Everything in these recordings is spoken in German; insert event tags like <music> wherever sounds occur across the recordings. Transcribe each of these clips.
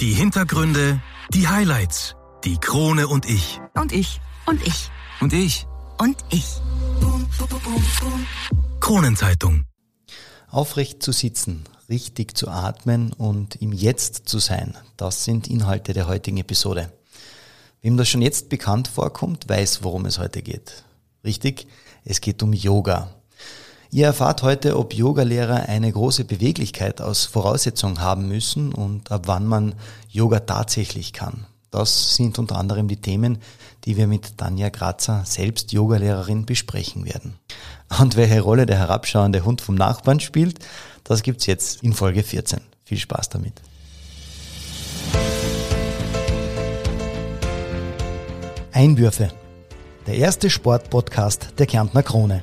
Die Hintergründe, die Highlights, die Krone und ich. Und ich. Und ich. Und ich. Und ich. Kronenzeitung. Aufrecht zu sitzen, richtig zu atmen und im Jetzt zu sein, das sind Inhalte der heutigen Episode. Wem das schon jetzt bekannt vorkommt, weiß, worum es heute geht. Richtig? Es geht um Yoga. Ihr erfahrt heute, ob Yogalehrer eine große Beweglichkeit als Voraussetzung haben müssen und ab wann man Yoga tatsächlich kann. Das sind unter anderem die Themen, die wir mit Tanja Grazer, selbst Yogalehrerin, besprechen werden. Und welche Rolle der herabschauende Hund vom Nachbarn spielt, das gibt's jetzt in Folge 14. Viel Spaß damit. Einwürfe. Der erste Sportpodcast der Kärntner Krone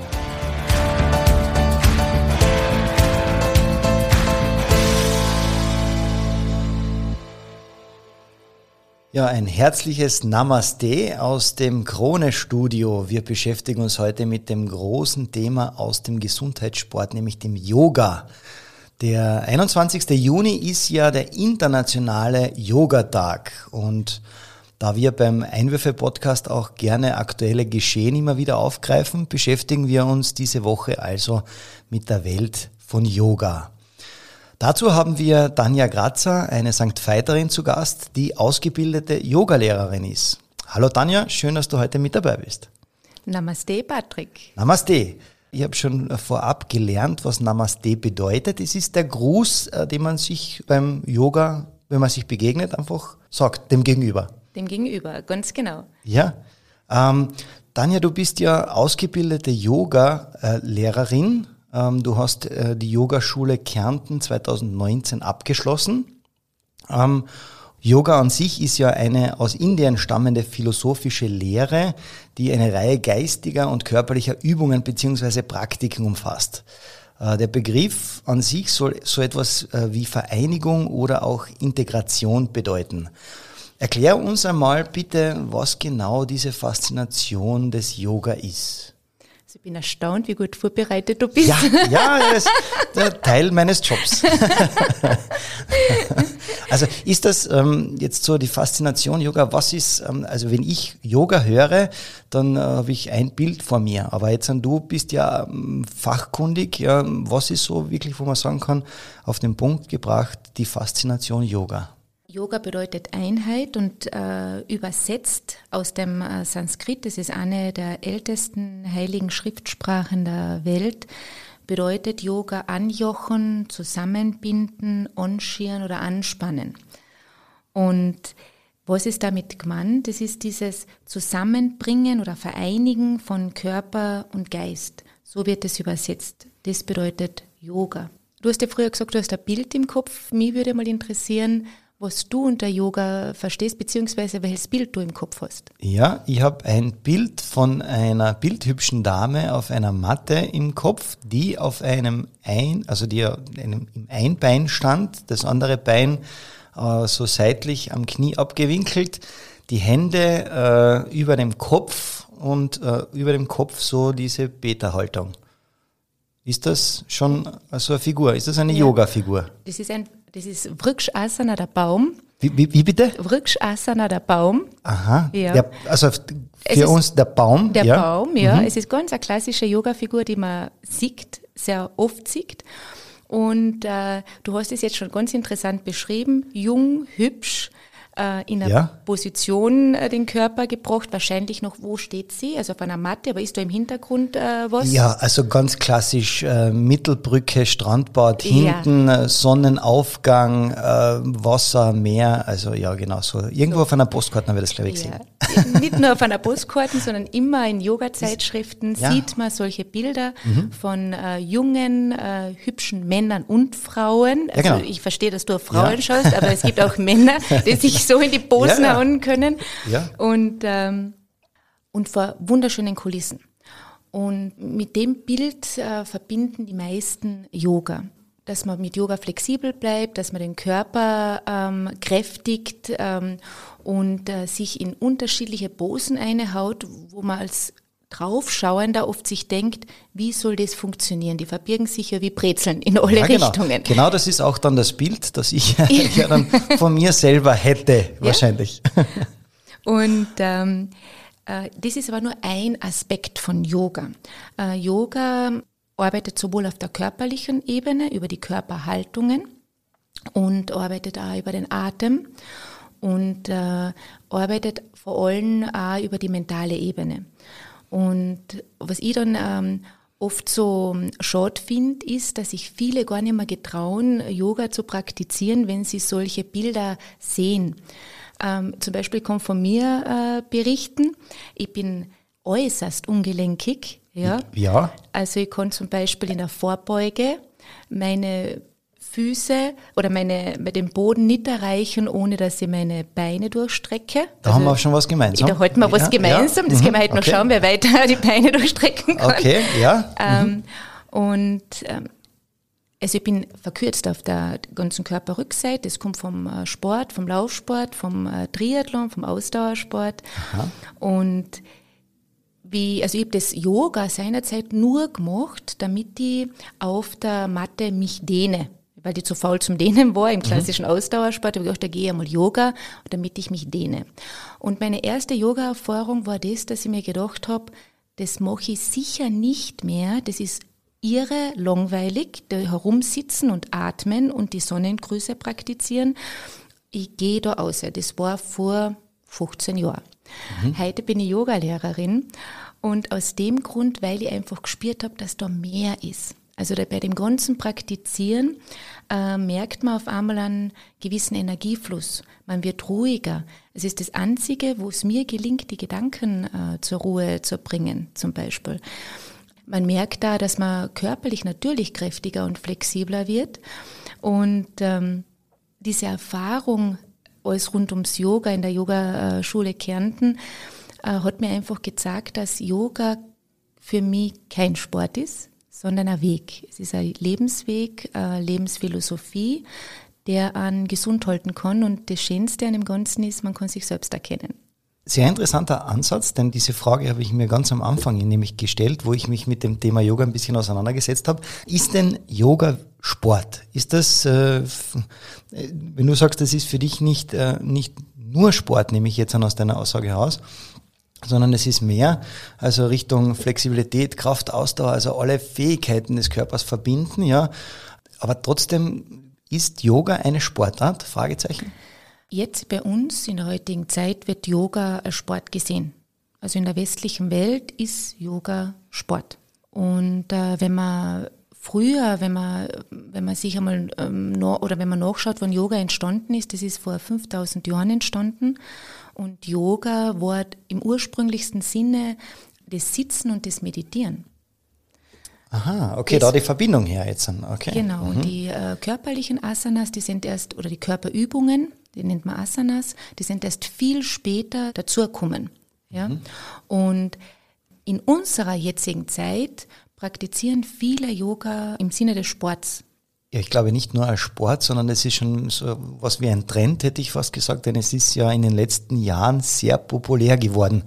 Ja, ein herzliches Namaste aus dem Krone-Studio. Wir beschäftigen uns heute mit dem großen Thema aus dem Gesundheitssport, nämlich dem Yoga. Der 21. Juni ist ja der internationale Yogatag und da wir beim Einwürfe-Podcast auch gerne aktuelle Geschehen immer wieder aufgreifen, beschäftigen wir uns diese Woche also mit der Welt von Yoga. Dazu haben wir Tanja Grazer, eine St. Veiterin zu Gast, die ausgebildete Yogalehrerin ist. Hallo Tanja, schön, dass du heute mit dabei bist. Namaste, Patrick. Namaste. Ich habe schon vorab gelernt, was Namaste bedeutet. Es ist der Gruß, äh, den man sich beim Yoga, wenn man sich begegnet, einfach sagt, dem Gegenüber. Dem Gegenüber, ganz genau. Ja. Ähm, Tanja, du bist ja ausgebildete Yoga-Lehrerin ähm, du hast äh, die Yogaschule Kärnten 2019 abgeschlossen. Ähm, Yoga an sich ist ja eine aus Indien stammende philosophische Lehre, die eine Reihe geistiger und körperlicher Übungen beziehungsweise Praktiken umfasst. Äh, der Begriff an sich soll so etwas äh, wie Vereinigung oder auch Integration bedeuten. Erklär uns einmal bitte, was genau diese Faszination des Yoga ist. Ich bin erstaunt, wie gut vorbereitet du bist. Ja, ja das ist der Teil meines Jobs. <laughs> also ist das ähm, jetzt so die Faszination Yoga? Was ist, ähm, also wenn ich Yoga höre, dann äh, habe ich ein Bild vor mir. Aber jetzt du bist ja ähm, fachkundig. Ja, was ist so wirklich, wo man sagen kann, auf den Punkt gebracht, die Faszination Yoga? Yoga bedeutet Einheit und äh, übersetzt aus dem äh, Sanskrit, das ist eine der ältesten heiligen Schriftsprachen der Welt, bedeutet Yoga anjochen, zusammenbinden, anschieren oder anspannen. Und was ist damit gemeint? Das ist dieses Zusammenbringen oder Vereinigen von Körper und Geist. So wird es übersetzt. Das bedeutet Yoga. Du hast ja früher gesagt, du hast ein Bild im Kopf. Mich würde mal interessieren, was du unter Yoga verstehst, beziehungsweise welches Bild du im Kopf hast. Ja, ich habe ein Bild von einer bildhübschen Dame auf einer Matte im Kopf, die auf einem Ein, also die einem, im Einbein stand, das andere Bein äh, so seitlich am Knie abgewinkelt, die Hände äh, über dem Kopf und äh, über dem Kopf so diese Beta-Haltung. Ist das schon so eine Figur? Ist das eine ja, Yoga-Figur? Das ist ein das ist Vrikshasana, der Baum. Wie, wie, wie bitte? Vrikshasana, der Baum. Aha. Ja. Der, also für uns der Baum. Der ja. Baum, ja. Mhm. Es ist ganz eine klassische Yoga-Figur, die man sieht, sehr oft sieht. Und äh, du hast es jetzt schon ganz interessant beschrieben. Jung, hübsch, äh, in einer ja. Position äh, den Körper gebracht. Wahrscheinlich noch, wo steht sie? Also auf einer Matte, aber ist da im Hintergrund äh, was? Ja, also ganz klassisch äh, Mittelbrücke, Strandbad hinten, ja. Äh, Sonnenaufgang, äh, Wasser, Meer. Also ja, genau so. Irgendwo so. auf einer Postkarte haben wir das, glaube ich, gesehen. Ja. Nicht nur auf einer Postkarte, sondern immer in Yoga-Zeitschriften sieht man solche Bilder mhm. von jungen, hübschen Männern und Frauen. Also genau. ich verstehe, dass du auf Frauen schaust, aber es gibt auch Männer, die <laughs> sich so in die Posen ja, hauen können. Ja. Und, ähm, und vor wunderschönen Kulissen. Und mit dem Bild äh, verbinden die meisten Yoga. dass man mit Yoga flexibel bleibt, dass man den Körper ähm, kräftigt ähm, und äh, sich in unterschiedliche Posen einhaut, wo man als Draufschauender oft sich denkt, wie soll das funktionieren? Die verbirgen sich ja wie Brezeln in alle ja, genau. Richtungen. Genau das ist auch dann das Bild, das ich <laughs> ja dann von mir selber hätte, wahrscheinlich. Und ähm, äh, das ist aber nur ein Aspekt von Yoga. Äh, Yoga arbeitet sowohl auf der körperlichen Ebene, über die Körperhaltungen und arbeitet auch über den Atem und äh, arbeitet vor allem auch über die mentale Ebene. Und was ich dann ähm, oft so schade finde, ist, dass sich viele gar nicht mehr getrauen, Yoga zu praktizieren, wenn sie solche Bilder sehen. Ähm, zum Beispiel kommt von mir äh, berichten, ich bin äußerst ungelenkig. Ja. ja. Also ich kann zum Beispiel in der Vorbeuge meine Füße oder meine, den Boden nicht erreichen, ohne dass ich meine Beine durchstrecke. Da also, haben wir auch schon was gemeinsam. Da halten wir was gemeinsam. Ja. Das mhm. können wir heute okay. noch schauen, wer weiter <laughs> die Beine durchstrecken kann. Okay, ja. Ähm, mhm. Und ähm, also ich bin verkürzt auf der ganzen Körperrückseite. Das kommt vom äh, Sport, vom Laufsport, vom äh, Triathlon, vom Ausdauersport. Aha. Und wie, also ich habe das Yoga seinerzeit nur gemacht, damit ich auf der Matte mich dehne. Weil ich zu faul zum Dehnen war im mhm. klassischen. Ausdauersport, habe ich gedacht, da gehe ich einmal Yoga, damit ich mich dehne. Und meine erste Yoga-Erfahrung war das, dass ich mir gedacht habe, das mache ich sicher nicht mehr. Das ist irre langweilig, da herumsitzen und atmen und die Sonnengrüße praktizieren. Ich gehe da aus. Das war vor 15 Jahren. Mhm. Heute bin ich Yogalehrerin und aus dem Grund, weil ich einfach gespürt habe, dass da mehr ist. Also bei dem ganzen Praktizieren äh, merkt man auf einmal einen gewissen Energiefluss. Man wird ruhiger. Es ist das Einzige, wo es mir gelingt, die Gedanken äh, zur Ruhe zu bringen, zum Beispiel. Man merkt da, dass man körperlich natürlich kräftiger und flexibler wird. Und ähm, diese Erfahrung alles rund ums Yoga in der Yogaschule Kärnten äh, hat mir einfach gezeigt, dass Yoga für mich kein Sport ist, sondern ein Weg. Es ist ein Lebensweg, eine Lebensphilosophie, der an gesund halten kann. Und das Schönste an dem Ganzen ist, man kann sich selbst erkennen. Sehr interessanter Ansatz, denn diese Frage habe ich mir ganz am Anfang nämlich gestellt, wo ich mich mit dem Thema Yoga ein bisschen auseinandergesetzt habe. Ist denn Yoga Sport? Ist das, äh, wenn du sagst, das ist für dich nicht, äh, nicht nur Sport, nehme ich jetzt an aus deiner Aussage heraus, sondern es ist mehr, also Richtung Flexibilität, Kraft, Ausdauer, also alle Fähigkeiten des Körpers verbinden, ja. Aber trotzdem ist Yoga eine Sportart? Fragezeichen. Jetzt bei uns in der heutigen Zeit wird Yoga als Sport gesehen. Also in der westlichen Welt ist Yoga Sport. Und äh, wenn man früher, wenn man, wenn man sich einmal ähm, no, oder wenn man nachschaut, wann Yoga entstanden ist, das ist vor 5000 Jahren entstanden. Und Yoga war im ursprünglichsten Sinne das Sitzen und das Meditieren. Aha, okay, das, da die Verbindung her jetzt. Okay. Genau, mhm. die äh, körperlichen Asanas, die sind erst, oder die Körperübungen, die nennt man Asanas, die sind erst viel später dazugekommen. Ja? Mhm. Und in unserer jetzigen Zeit praktizieren viele Yoga im Sinne des Sports. Ja, ich glaube nicht nur als Sport, sondern es ist schon so was wie ein Trend, hätte ich fast gesagt, denn es ist ja in den letzten Jahren sehr populär geworden.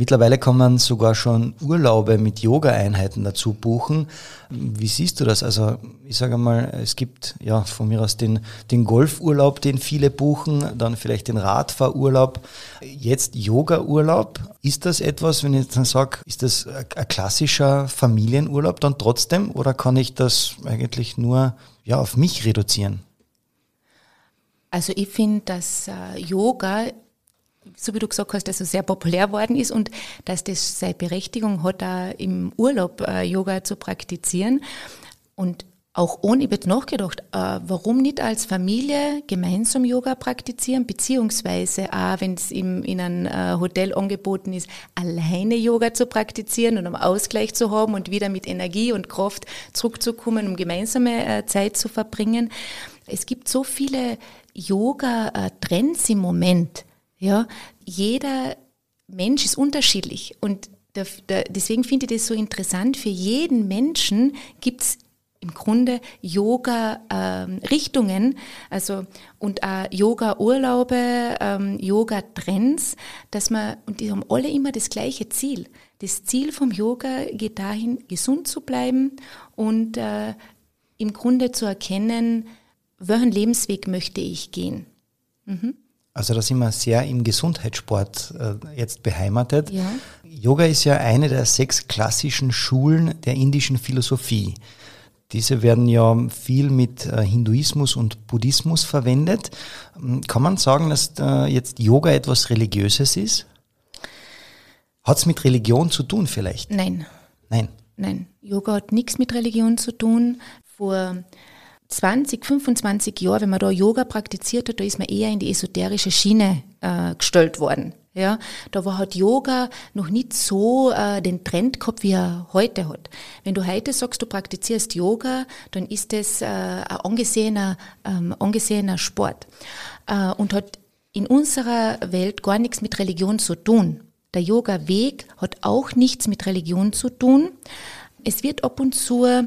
Mittlerweile kann man sogar schon Urlaube mit Yoga-Einheiten dazu buchen. Wie siehst du das? Also ich sage mal, es gibt ja von mir aus den, den Golfurlaub, den viele buchen, dann vielleicht den Radfahrurlaub, jetzt Yoga-Urlaub. Ist das etwas, wenn ich dann sage, ist das ein klassischer Familienurlaub dann trotzdem oder kann ich das eigentlich nur ja, auf mich reduzieren? Also ich finde, dass äh, Yoga so wie du gesagt hast, es sehr populär worden ist und dass das seine Berechtigung hat, da im Urlaub äh, Yoga zu praktizieren. Und auch ohne, ich habe nachgedacht, äh, warum nicht als Familie gemeinsam Yoga praktizieren, beziehungsweise auch, wenn es in einem äh, Hotel angeboten ist, alleine Yoga zu praktizieren und um Ausgleich zu haben und wieder mit Energie und Kraft zurückzukommen, um gemeinsame äh, Zeit zu verbringen. Es gibt so viele Yoga-Trends im Moment ja, jeder Mensch ist unterschiedlich und deswegen finde ich das so interessant. Für jeden Menschen gibt es im Grunde Yoga-Richtungen, ähm, also und auch Yoga-Urlaube, ähm, Yoga-Trends, dass man, und die haben alle immer das gleiche Ziel. Das Ziel vom Yoga geht dahin, gesund zu bleiben und äh, im Grunde zu erkennen, welchen Lebensweg möchte ich gehen. Mhm. Also da sind wir sehr im Gesundheitssport äh, jetzt beheimatet. Ja. Yoga ist ja eine der sechs klassischen Schulen der indischen Philosophie. Diese werden ja viel mit äh, Hinduismus und Buddhismus verwendet. Ähm, kann man sagen, dass äh, jetzt Yoga etwas Religiöses ist? Hat es mit Religion zu tun vielleicht? Nein. Nein. Nein. Yoga hat nichts mit Religion zu tun. Vor 20, 25 Jahren, wenn man da Yoga praktiziert hat, da ist man eher in die esoterische Schiene äh, gestellt worden. Ja, da war halt Yoga noch nicht so äh, den Trend gehabt, wie er heute hat. Wenn du heute sagst, du praktizierst Yoga, dann ist das äh, ein angesehener, ähm, angesehener Sport äh, und hat in unserer Welt gar nichts mit Religion zu tun. Der Yoga-Weg hat auch nichts mit Religion zu tun. Es wird ab und zu äh,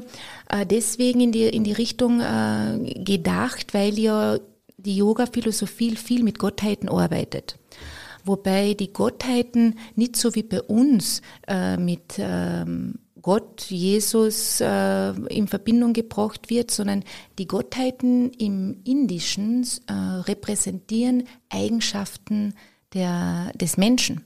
deswegen in die, in die Richtung äh, gedacht, weil ja die Yoga-Philosophie viel mit Gottheiten arbeitet wobei die Gottheiten nicht so wie bei uns äh, mit ähm, Gott, Jesus äh, in Verbindung gebracht wird, sondern die Gottheiten im Indischen äh, repräsentieren Eigenschaften der, des Menschen.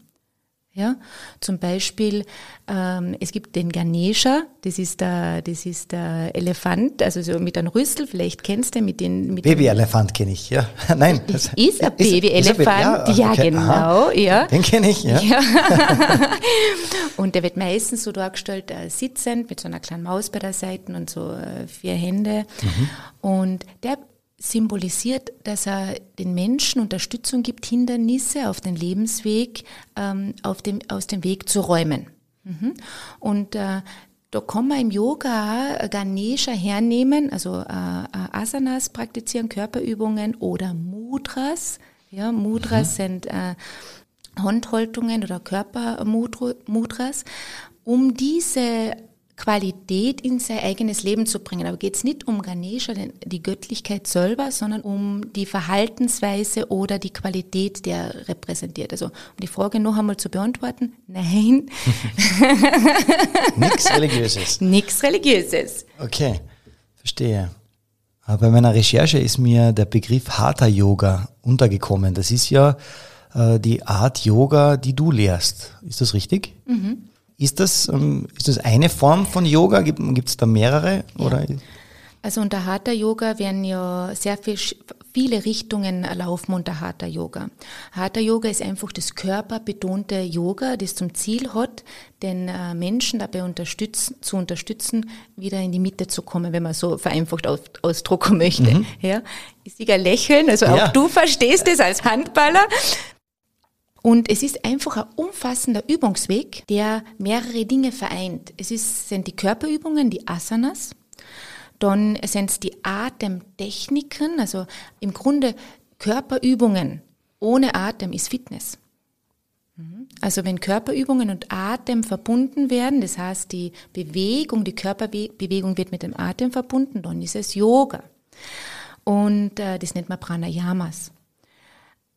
Ja, zum Beispiel, ähm, es gibt den Ganesha, das ist der, das ist der Elefant, also so mit einem Rüssel, vielleicht kennst du mit den... Mit Babyelefant kenne ich, ja. <laughs> Nein. Das ist ein Babyelefant, ja, ja okay. genau, Aha. ja. Den kenne ich, ja. ja. <laughs> und der wird meistens so dargestellt, äh, sitzend, mit so einer kleinen Maus bei der Seite und so äh, vier Hände. Mhm. Und der symbolisiert, dass er den Menschen Unterstützung gibt, Hindernisse auf den Lebensweg ähm, auf dem, aus dem Weg zu räumen. Mhm. Und äh, da kann man im Yoga Ganesha hernehmen, also äh, äh Asanas praktizieren, Körperübungen oder Mudras. Ja, Mudras mhm. sind äh, Handhaltungen oder Körpermudras, um diese Qualität in sein eigenes Leben zu bringen. Aber geht es nicht um Ganesha, die Göttlichkeit selber, sondern um die Verhaltensweise oder die Qualität, die er repräsentiert. Also um die Frage noch einmal zu beantworten, <laughs> nein. <laughs> Nichts Religiöses. Nichts Religiöses. Okay, verstehe. Aber bei meiner Recherche ist mir der Begriff Hatha Yoga untergekommen. Das ist ja äh, die Art Yoga, die du lehrst. Ist das richtig? Mhm. Ist das, ähm, ist das eine Form von Yoga? Gibt es da mehrere? Ja. Oder? Also unter Hatha Yoga werden ja sehr viel, viele Richtungen laufen unter Hatha Yoga. Hatha Yoga ist einfach das körperbetonte Yoga, das zum Ziel hat, den äh, Menschen dabei unterstützen, zu unterstützen, wieder in die Mitte zu kommen, wenn man so vereinfacht ausdrucken möchte. Mhm. Ja, ich sehe ein Lächeln, also auch ja. du verstehst es als Handballer. Und es ist einfach ein umfassender Übungsweg, der mehrere Dinge vereint. Es ist, sind die Körperübungen, die Asanas, dann sind es die Atemtechniken, also im Grunde Körperübungen. Ohne Atem ist Fitness. Mhm. Also wenn Körperübungen und Atem verbunden werden, das heißt die Bewegung, die Körperbewegung wird mit dem Atem verbunden, dann ist es Yoga. Und äh, das nennt man Pranayamas.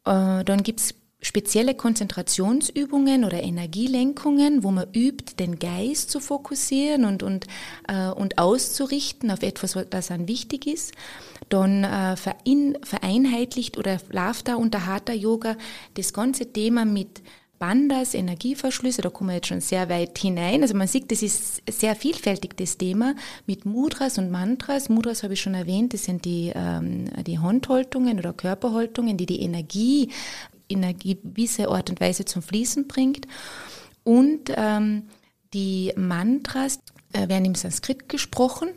Äh, dann gibt's spezielle Konzentrationsübungen oder Energielenkungen, wo man übt, den Geist zu fokussieren und, und, äh, und auszurichten auf etwas, was dann wichtig ist. Dann äh, verein, vereinheitlicht oder da unter Hatha Yoga das ganze Thema mit Bandas, Energieverschlüsse, da kommen wir jetzt schon sehr weit hinein. Also man sieht, das ist sehr vielfältig, das Thema, mit Mudras und Mantras. Mudras habe ich schon erwähnt, das sind die, ähm, die Handhaltungen oder Körperhaltungen, die die Energie in eine gewisse Art und Weise zum Fließen bringt. Und ähm, die Mantras äh, werden im Sanskrit gesprochen,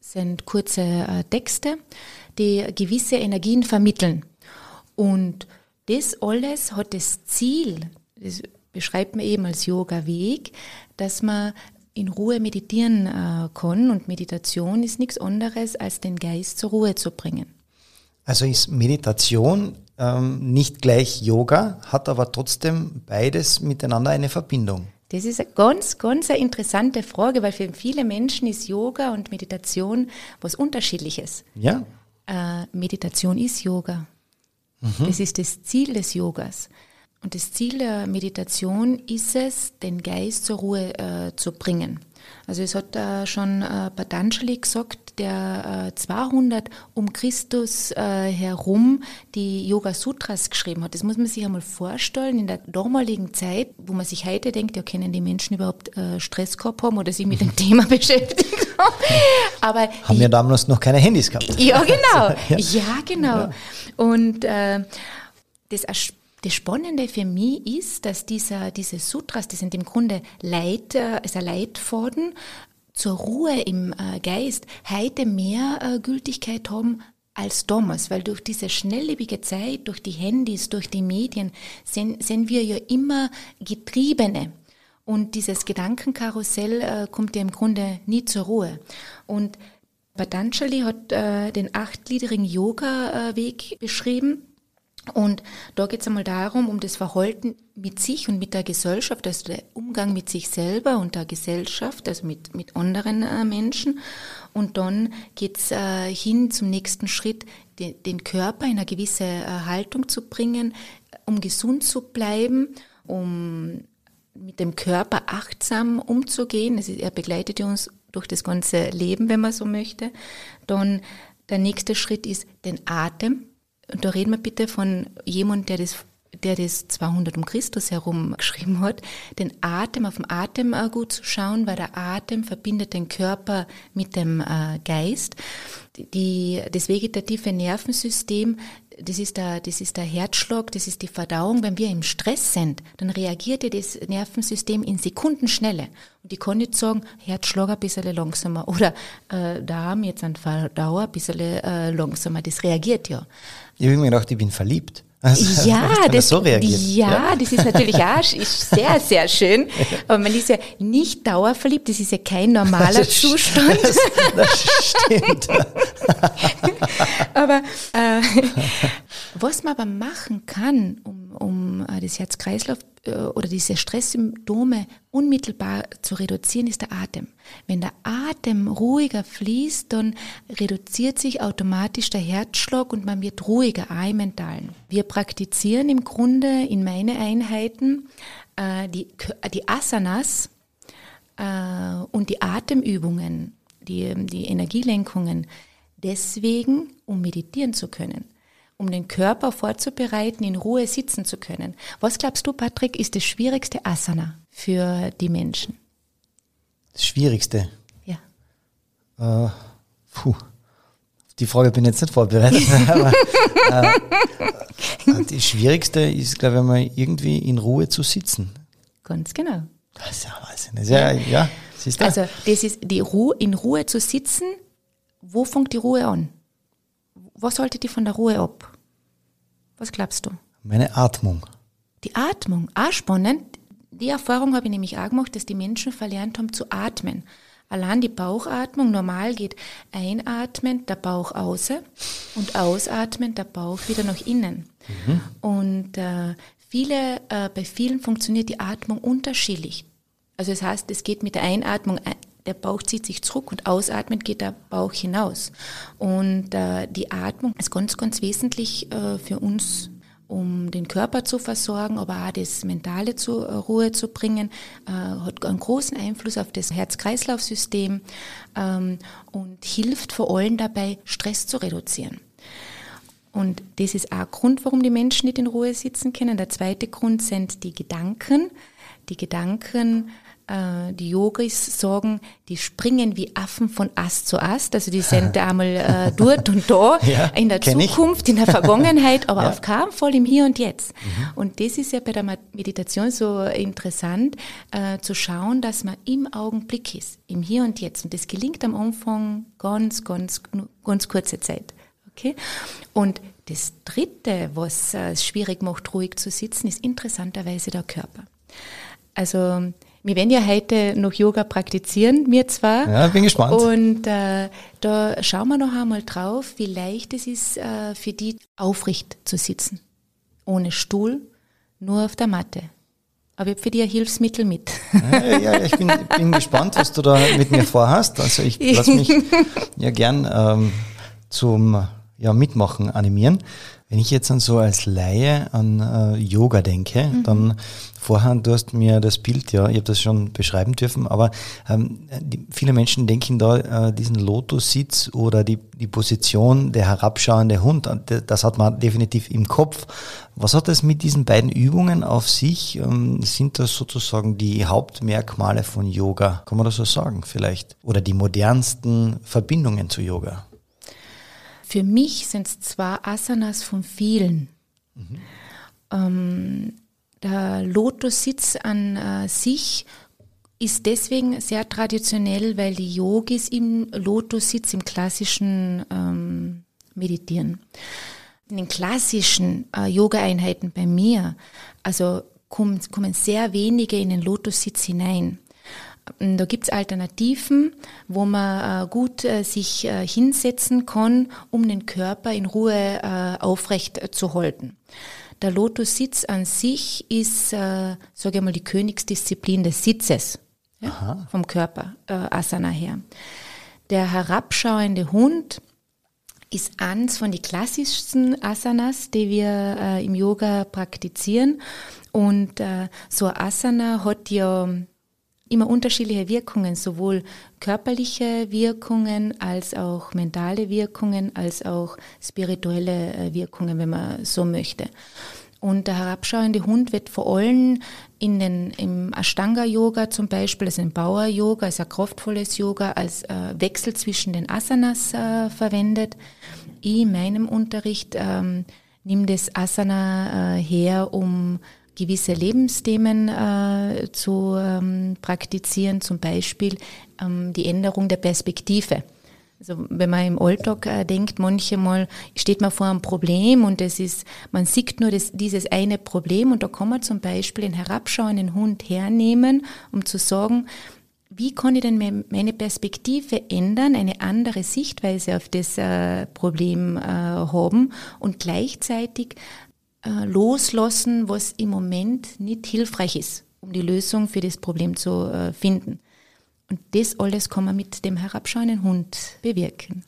sind kurze äh, Texte, die gewisse Energien vermitteln. Und das alles hat das Ziel, das beschreibt man eben als Yoga-Weg, dass man in Ruhe meditieren äh, kann. Und Meditation ist nichts anderes, als den Geist zur Ruhe zu bringen. Also ist Meditation ähm, nicht gleich Yoga, hat aber trotzdem beides miteinander eine Verbindung. Das ist eine ganz, ganz eine interessante Frage, weil für viele Menschen ist Yoga und Meditation was Unterschiedliches. Ja. Äh, Meditation ist Yoga. Mhm. Das ist das Ziel des Yogas. Und das Ziel der Meditation ist es, den Geist zur Ruhe äh, zu bringen. Also es hat äh, schon äh, Patanjali gesagt, der äh, 200 um Christus äh, herum die Yoga Sutras geschrieben hat. Das muss man sich einmal vorstellen in der damaligen Zeit, wo man sich heute denkt, ja, können die Menschen überhaupt äh, Stress gehabt haben oder sich mit dem <laughs> Thema beschäftigt haben. <laughs> Aber haben ja damals noch keine Handys gehabt. Ja, genau. <laughs> ja. ja, genau. Ja. Und äh, das das Spannende für mich ist, dass dieser, diese Sutras, die sind im Grunde Leit, also Leitfaden zur Ruhe im äh, Geist, heute mehr äh, Gültigkeit haben als damals, weil durch diese schnelllebige Zeit, durch die Handys, durch die Medien, sind, sind wir ja immer Getriebene. Und dieses Gedankenkarussell äh, kommt ja im Grunde nie zur Ruhe. Und Patanjali hat äh, den achtgliedrigen Yoga-Weg beschrieben und da geht es einmal darum, um das Verhalten mit sich und mit der Gesellschaft, also der Umgang mit sich selber und der Gesellschaft, also mit, mit anderen äh, Menschen. Und dann geht es äh, hin zum nächsten Schritt, den, den Körper in eine gewisse äh, Haltung zu bringen, um gesund zu bleiben, um mit dem Körper achtsam umzugehen. Also er begleitet uns durch das ganze Leben, wenn man so möchte. Dann der nächste Schritt ist den Atem und da reden wir bitte von jemand, der das der das 200 um Christus herum <laughs> geschrieben hat, den Atem, auf den Atem gut zu schauen, weil der Atem verbindet den Körper mit dem äh, Geist. Die, das vegetative Nervensystem, das ist, der, das ist der Herzschlag, das ist die Verdauung. Wenn wir im Stress sind, dann reagiert ja das Nervensystem in Sekundenschnelle. Und ich kann nicht sagen, Herzschlag ein bisschen langsamer <laughs> oder äh, Darm jetzt ein Verdauer ein bisschen äh, langsamer. Das reagiert ja. Ich habe mir gedacht, ich bin verliebt. Also, ja, <laughs> das, so ja, ja, das ist natürlich auch ist sehr, sehr schön. <laughs> Aber man ist ja nicht dauerverliebt, das ist ja kein <laughs> normaler das Zustand. Das, das stimmt. aber äh, was man aber machen kann, um, um äh, das Herz-Kreislauf äh, oder diese Stresssymptome unmittelbar zu reduzieren, ist der Atem. Wenn der Atem ruhiger fließt, dann reduziert sich automatisch der Herzschlag und man wird ruhiger auch im. Wir praktizieren im Grunde in meine Einheiten äh, die, die Asanas und die Atemübungen, die, die Energielenkungen, deswegen, um meditieren zu können um den Körper vorzubereiten, in Ruhe sitzen zu können. Was glaubst du, Patrick, ist das schwierigste Asana für die Menschen? Das Schwierigste? Ja. Äh, puh. Die Frage bin ich jetzt nicht vorbereitet. <laughs> aber, äh, die schwierigste ist, glaube ich, mal irgendwie in Ruhe zu sitzen. Ganz genau. Das ist ja Wahnsinn. Das ist ja, ja, siehst du? Also, das ist die Ruhe, in Ruhe zu sitzen. Wo fängt die Ruhe an? Was haltet die von der Ruhe ab? Was glaubst du? Meine Atmung. Die Atmung, auch spannend. Die Erfahrung habe ich nämlich auch gemacht, dass die Menschen verlernt haben zu atmen. Allein die Bauchatmung, normal geht einatmen, der Bauch außen und ausatmen, der Bauch wieder nach innen. Mhm. Und äh, viele, äh, bei vielen funktioniert die Atmung unterschiedlich. Also das heißt, es geht mit der Einatmung der Bauch zieht sich zurück und ausatmend geht der Bauch hinaus. Und äh, die Atmung ist ganz, ganz wesentlich äh, für uns, um den Körper zu versorgen, aber auch das Mentale zur äh, Ruhe zu bringen, äh, hat einen großen Einfluss auf das Herz-Kreislauf-System ähm, und hilft vor allem dabei, Stress zu reduzieren. Und das ist auch ein Grund, warum die Menschen nicht in Ruhe sitzen können. Der zweite Grund sind die Gedanken. Die Gedanken äh, die Yogis sagen, die springen wie Affen von Ast zu Ast. Also die sind <laughs> einmal äh, dort und da, <laughs> ja, in der Zukunft, ich. in der Vergangenheit, <laughs> aber ja. auf keinen Fall im Hier und Jetzt. Mhm. Und das ist ja bei der Meditation so interessant, äh, zu schauen, dass man im Augenblick ist, im Hier und Jetzt. Und das gelingt am Anfang ganz, ganz, ganz kurze Zeit. Okay? Und das Dritte, was äh, es schwierig macht, ruhig zu sitzen, ist interessanterweise der Körper. Also wir werden ja heute noch Yoga praktizieren, mir zwar. Ja, bin gespannt. Und äh, da schauen wir noch einmal drauf, wie leicht es ist, äh, für die aufrecht zu sitzen. Ohne Stuhl, nur auf der Matte. Aber ich habe für dich ein Hilfsmittel mit. Ja, ja, ich bin, <laughs> bin gespannt, was du da mit mir vorhast. Also ich lasse mich <laughs> ja gern ähm, zum ja, Mitmachen animieren. Wenn ich jetzt dann so als Laie an äh, Yoga denke, mhm. dann vorher, du hast mir das Bild, ja, ich habe das schon beschreiben dürfen, aber ähm, die, viele Menschen denken da äh, diesen Lotussitz oder die, die Position der herabschauende Hund, das hat man definitiv im Kopf. Was hat das mit diesen beiden Übungen auf sich? Ähm, sind das sozusagen die Hauptmerkmale von Yoga? Kann man das so sagen vielleicht? Oder die modernsten Verbindungen zu Yoga? Für mich sind es zwar Asanas von vielen. Mhm. Ähm, der Lotussitz an äh, sich ist deswegen sehr traditionell, weil die Yogis im Lotussitz im klassischen ähm, meditieren. In den klassischen äh, Yoga-Einheiten bei mir, also kommen, kommen sehr wenige in den Lotussitz hinein. Da gibt es Alternativen, wo man äh, gut äh, sich äh, hinsetzen kann, um den Körper in Ruhe aufrecht zu halten. Der Lotussitz an sich ist, sage ich mal, die Königsdisziplin des Sitzes ja, vom Körper, Asana her. Der herabschauende Hund ist eins von den klassischsten Asanas, die wir im Yoga praktizieren. Und so ein Asana hat ja immer unterschiedliche Wirkungen, sowohl körperliche Wirkungen als auch mentale Wirkungen, als auch spirituelle äh, Wirkungen, wenn man so möchte. Und der herabschauende Hund wird vor allem in den, im Ashtanga-Yoga zum Beispiel, also im Bauer-Yoga, also ein kraftvolles Yoga, als äh, Wechsel zwischen den Asanas äh, verwendet. In meinem Unterricht ähm, nehme das Asana äh, her, um gewisse Lebensthemen äh, zu ähm, praktizieren, zum Beispiel ähm, die Änderung der Perspektive. Also wenn man im Alltag äh, denkt, manchmal steht man vor einem Problem und es ist, man sieht nur das, dieses eine Problem und da kann man zum Beispiel einen herabschauenden Hund hernehmen, um zu sagen, wie kann ich denn meine Perspektive ändern, eine andere Sichtweise auf das äh, Problem äh, haben und gleichzeitig äh, loslassen, was im Moment nicht hilfreich ist, um die Lösung für das Problem zu äh, finden. Und das alles kann man mit dem herabschauenden Hund bewirken.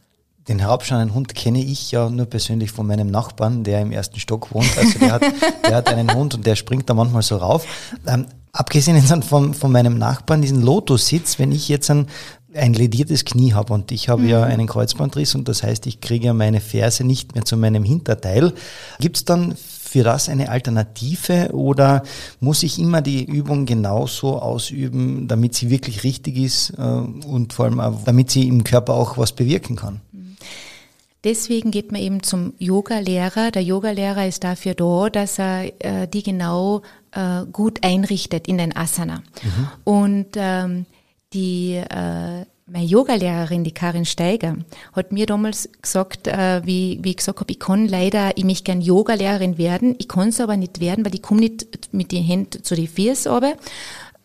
Den herabschauenden Hund kenne ich ja nur persönlich von meinem Nachbarn, der im ersten Stock wohnt. Also der hat, <laughs> der hat einen Hund und der springt da manchmal so rauf. Ähm, abgesehen von, von meinem Nachbarn, diesen Lotus-Sitz, wenn ich jetzt ein, ein lediertes Knie habe und ich habe mhm. ja einen Kreuzbandriss und das heißt, ich kriege ja meine Ferse nicht mehr zu meinem Hinterteil. Gibt es dann für das eine Alternative oder muss ich immer die Übung genauso ausüben, damit sie wirklich richtig ist äh, und vor allem auch, damit sie im Körper auch was bewirken kann? Deswegen geht man eben zum Yoga-Lehrer. Der Yoga-Lehrer ist dafür da, dass er äh, die genau äh, gut einrichtet in den Asana. Mhm. Und ähm, die äh, meine Yogalehrerin, die Karin Steiger, hat mir damals gesagt, äh, wie, wie ich gesagt habe, ich kann leider, ich möchte gern Yogalehrerin werden, ich kann es aber nicht werden, weil ich komme nicht mit den Händen zu den Füßen runter,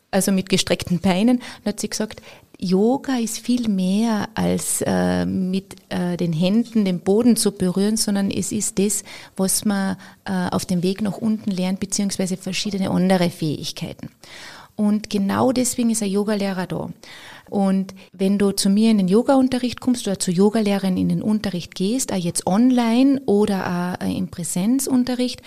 also mit gestreckten Beinen. Dann hat sie gesagt, Yoga ist viel mehr als äh, mit äh, den Händen den Boden zu berühren, sondern es ist das, was man äh, auf dem Weg nach unten lernt, beziehungsweise verschiedene andere Fähigkeiten. Und genau deswegen ist ein Yogalehrer da. Und wenn du zu mir in den Yoga-Unterricht kommst oder zur Yogalehrerin in den Unterricht gehst, auch jetzt online oder auch im Präsenzunterricht,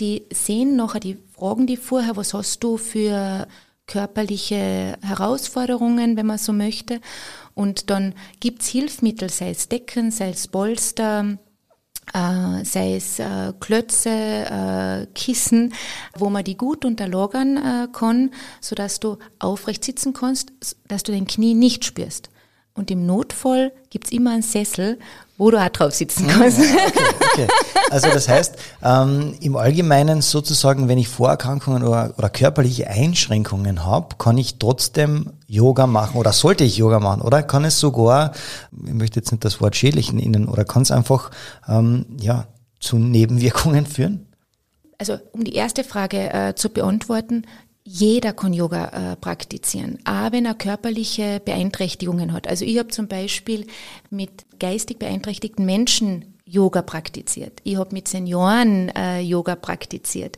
die sehen nachher, die fragen die vorher, was hast du für körperliche Herausforderungen, wenn man so möchte. Und dann gibt's Hilfsmittel, sei es Decken, sei es Polster, äh, sei es äh, Klötze, äh, Kissen, wo man die gut unterlagern äh, kann, sodass du aufrecht sitzen kannst, dass du den Knie nicht spürst. Und im Notfall gibt's immer einen Sessel, wo du auch drauf sitzen kannst. Ja, okay, okay. Also das heißt, ähm, im Allgemeinen sozusagen, wenn ich Vorerkrankungen oder, oder körperliche Einschränkungen habe, kann ich trotzdem Yoga machen oder sollte ich Yoga machen? Oder kann es sogar, ich möchte jetzt nicht das Wort schädlich nennen, oder kann es einfach ähm, ja, zu Nebenwirkungen führen? Also um die erste Frage äh, zu beantworten, jeder kann Yoga äh, praktizieren, auch wenn er körperliche Beeinträchtigungen hat. Also ich habe zum Beispiel mit geistig beeinträchtigten Menschen Yoga praktiziert. Ich habe mit Senioren äh, Yoga praktiziert.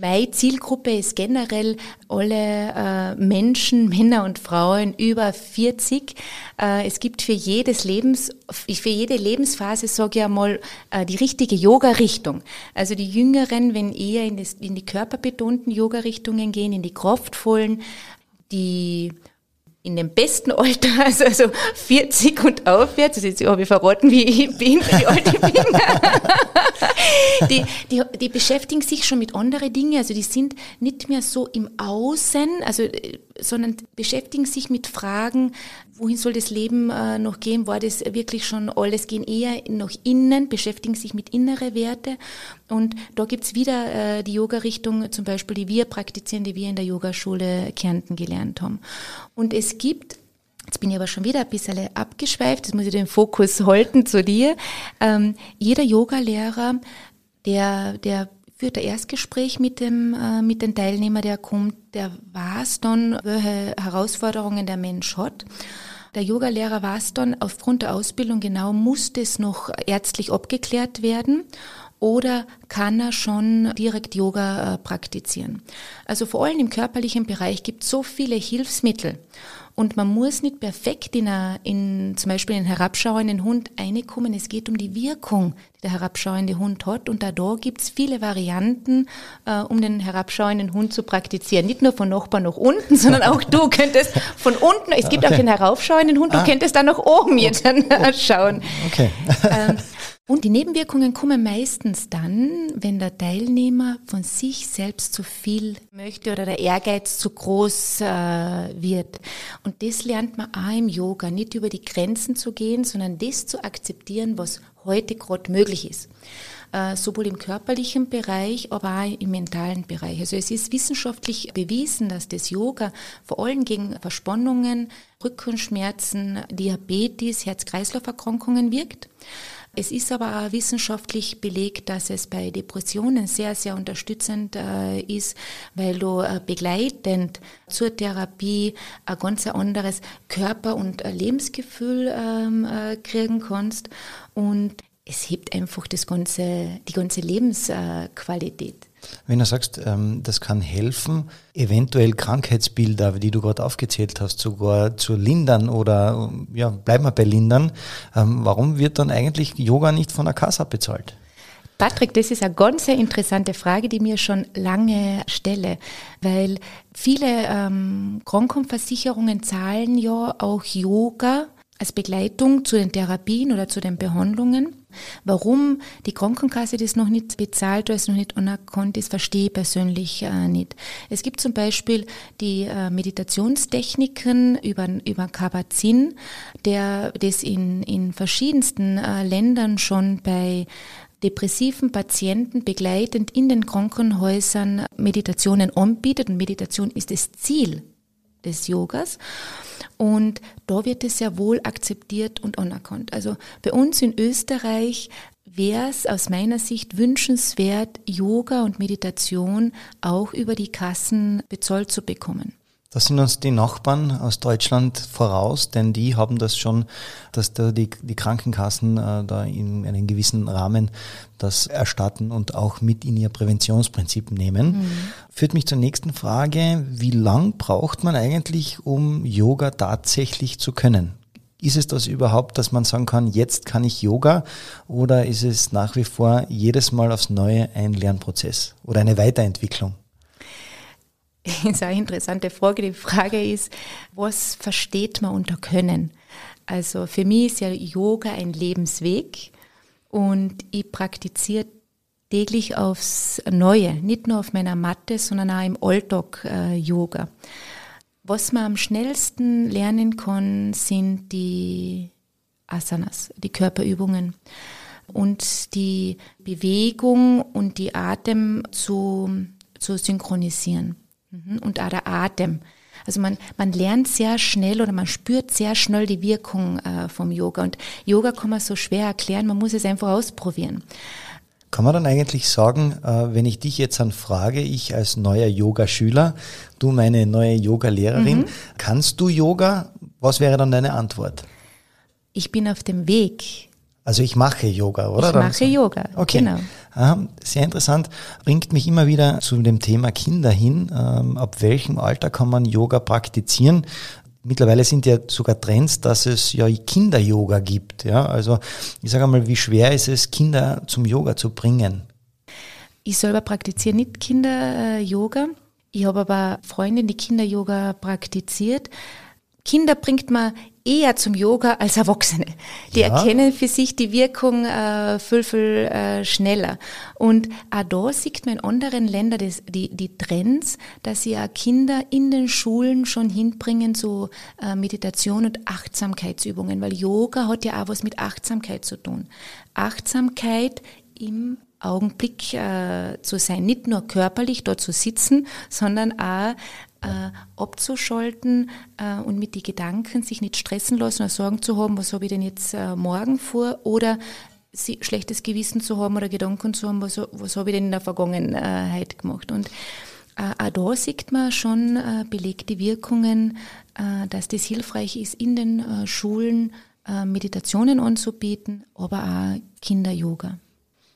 Meine Zielgruppe ist generell alle äh, Menschen, <laughs> Männer und Frauen über 40. Äh, es gibt für jedes Lebens, für jede Lebensphase, sage ich einmal, äh, die richtige Yoga-Richtung. Also die Jüngeren, wenn eher in, das, in die körperbetonten Yoga-Richtungen gehen, in die kraftvollen, die in dem besten Alter, <laughs> also, also 40 und aufwärts, also jetzt habe ich verraten, wie ich bin, wie alt ich bin, <laughs> die, die, die beschäftigen sich schon mit anderen Dingen, also die sind nicht mehr so im Außen, also, sondern beschäftigen sich mit Fragen, wohin soll das Leben äh, noch gehen, war das wirklich schon alles, gehen eher nach innen, beschäftigen sich mit inneren Werte und da gibt's wieder äh, die Yoga-Richtung, zum Beispiel, die wir praktizieren, die wir in der Yogaschule Kärnten gelernt haben. Und es gibt Jetzt bin ich aber schon wieder ein bisschen abgeschweift, jetzt muss ich den Fokus <laughs> halten zu dir. Ähm, jeder Yogalehrer, der, der führt ein Erstgespräch mit dem, äh, mit dem Teilnehmer, der kommt, der weiß dann, welche Herausforderungen der Mensch hat. Der Yogalehrer weiß dann aufgrund der Ausbildung genau, muss das noch ärztlich abgeklärt werden oder kann er schon direkt Yoga äh, praktizieren. Also vor allem im körperlichen Bereich gibt es so viele Hilfsmittel und man muss nicht perfekt in, a, in zum Beispiel einen herabschauenden Hund reinkommen. Es geht um die Wirkung, die der herabschauende Hund hat. Und da, gibt es viele Varianten, äh, um den herabschauenden Hund zu praktizieren. Nicht nur von Nachbarn nach unten, sondern <laughs> auch du könntest von unten, es gibt okay. auch den heraufschauenden Hund, du ah. könntest da nach oben jetzt okay. <laughs> schauen. Okay. Ähm, und die Nebenwirkungen kommen meistens dann, wenn der Teilnehmer von sich selbst zu viel möchte oder der Ehrgeiz zu groß äh, wird. Und das lernt man auch im Yoga, nicht über die Grenzen zu gehen, sondern das zu akzeptieren, was heute gerade möglich ist. Äh, sowohl im körperlichen Bereich, aber auch im mentalen Bereich. Also es ist wissenschaftlich bewiesen, dass das Yoga vor allem gegen Verspannungen, Rückenschmerzen, Diabetes, Herz-Kreislauf-Erkrankungen wirkt. Es ist aber auch wissenschaftlich belegt, dass es bei Depressionen sehr, sehr unterstützend äh, ist, weil du äh, begleitend zur Therapie ein ganz anderes Körper- und Lebensgefühl ähm, äh, kriegen kannst. Und es hebt einfach das ganze, die ganze Lebensqualität. Wenn du sagst, ähm, das kann helfen, eventuell Krankheitsbilder, die du gerade aufgezählt hast, sogar zu lindern oder ja, bleiben wir bei lindern, ähm, warum wird dann eigentlich Yoga nicht von der Kasse bezahlt? Patrick, das ist eine ganz interessante Frage, die mir schon lange stelle, weil viele ähm, Krankenversicherungen zahlen ja auch Yoga als Begleitung zu den Therapien oder zu den Behandlungen. Warum die Krankenkasse das noch nicht bezahlt oder es noch nicht anerkannt ist, verstehe ich persönlich äh, nicht. Es gibt zum Beispiel die äh, Meditationstechniken über, über Kabat-Zinn, der das in, in verschiedensten äh, Ländern schon bei depressiven Patienten begleitend in den Krankenhäusern Meditationen anbietet. Und Meditation ist das Ziel des Yogas. Und da wird es sehr wohl akzeptiert und anerkannt. Also bei uns in Österreich wäre es aus meiner Sicht wünschenswert, Yoga und Meditation auch über die Kassen bezahlt zu bekommen. Da sind uns die Nachbarn aus Deutschland voraus, denn die haben das schon, dass da die, die Krankenkassen äh, da in einem gewissen Rahmen das erstatten und auch mit in ihr Präventionsprinzip nehmen. Mhm. Führt mich zur nächsten Frage. Wie lang braucht man eigentlich, um Yoga tatsächlich zu können? Ist es das überhaupt, dass man sagen kann, jetzt kann ich Yoga oder ist es nach wie vor jedes Mal aufs Neue ein Lernprozess oder eine Weiterentwicklung? Das <laughs> ist eine interessante Frage. Die Frage ist, was versteht man unter Können? Also für mich ist ja Yoga ein Lebensweg und ich praktiziere täglich aufs Neue, nicht nur auf meiner Matte, sondern auch im Alltag äh, Yoga. Was man am schnellsten lernen kann, sind die Asanas, die Körperübungen und die Bewegung und die Atem zu, zu synchronisieren. Mhm. Und auch der Atem. Also man, man lernt sehr schnell oder man spürt sehr schnell die Wirkung äh, vom Yoga. Und Yoga kann man so schwer erklären, man muss es einfach ausprobieren. Kann man dann eigentlich sagen, äh, wenn ich dich jetzt an frage, ich als neuer Yoga-Schüler, du meine neue Yoga-Lehrerin, mhm. kannst du Yoga? Was wäre dann deine Antwort? Ich bin auf dem Weg Also ich mache Yoga, oder? Ich mache Yoga, okay. genau. Aha, sehr interessant. Bringt mich immer wieder zu dem Thema Kinder hin. Ähm, ab welchem Alter kann man Yoga praktizieren? Mittlerweile sind ja sogar Trends, dass es ja Kinder-Yoga gibt. Ja, also ich sage einmal, wie schwer ist es, Kinder zum Yoga zu bringen? Ich selber praktiziere nicht Kinder-Yoga. Ich habe aber Freundin, die Kinder-Yoga praktiziert. Kinder bringt man eher zum Yoga als Erwachsene. Die ja. erkennen für sich die Wirkung äh, viel, viel äh, schneller. Und auch da sieht man in anderen Ländern das, die, die Trends, dass sie auch Kinder in den Schulen schon hinbringen zu äh, Meditation und Achtsamkeitsübungen, weil Yoga hat ja auch was mit Achtsamkeit zu tun. Achtsamkeit im Augenblick äh, zu sein, nicht nur körperlich dort zu sitzen, sondern auch äh, abzuschalten äh, und mit den Gedanken sich nicht stressen lassen oder Sorgen zu haben, was habe ich denn jetzt äh, morgen vor oder sie, schlechtes Gewissen zu haben oder Gedanken zu haben, was, was habe ich denn in der Vergangenheit gemacht. Und äh, auch da sieht man schon äh, belegte Wirkungen, äh, dass das hilfreich ist, in den äh, Schulen äh, Meditationen anzubieten, aber auch Kinder-Yoga.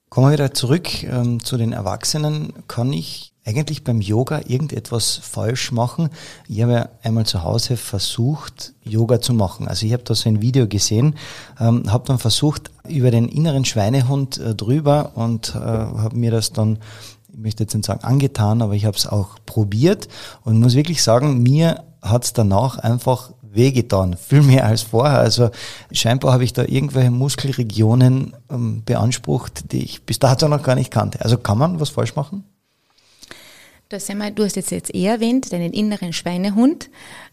Kommen wir wieder zurück ähm, zu den Erwachsenen. Kann ich eigentlich beim Yoga irgendetwas falsch machen? Ich habe ja einmal zu Hause versucht, Yoga zu machen. Also ich habe da so ein Video gesehen, ähm, habe dann versucht, über den inneren Schweinehund äh, drüber und äh, habe mir das dann, ich möchte jetzt nicht sagen angetan, aber ich habe es auch probiert und muss wirklich sagen, mir hat es danach einfach wehgetan, viel mehr als vorher. Also scheinbar habe ich da irgendwelche Muskelregionen ähm, beansprucht, die ich bis dato noch gar nicht kannte. Also kann man was falsch machen? Das einmal, du hast jetzt, jetzt eher erwähnt, deinen inneren Schweinehund.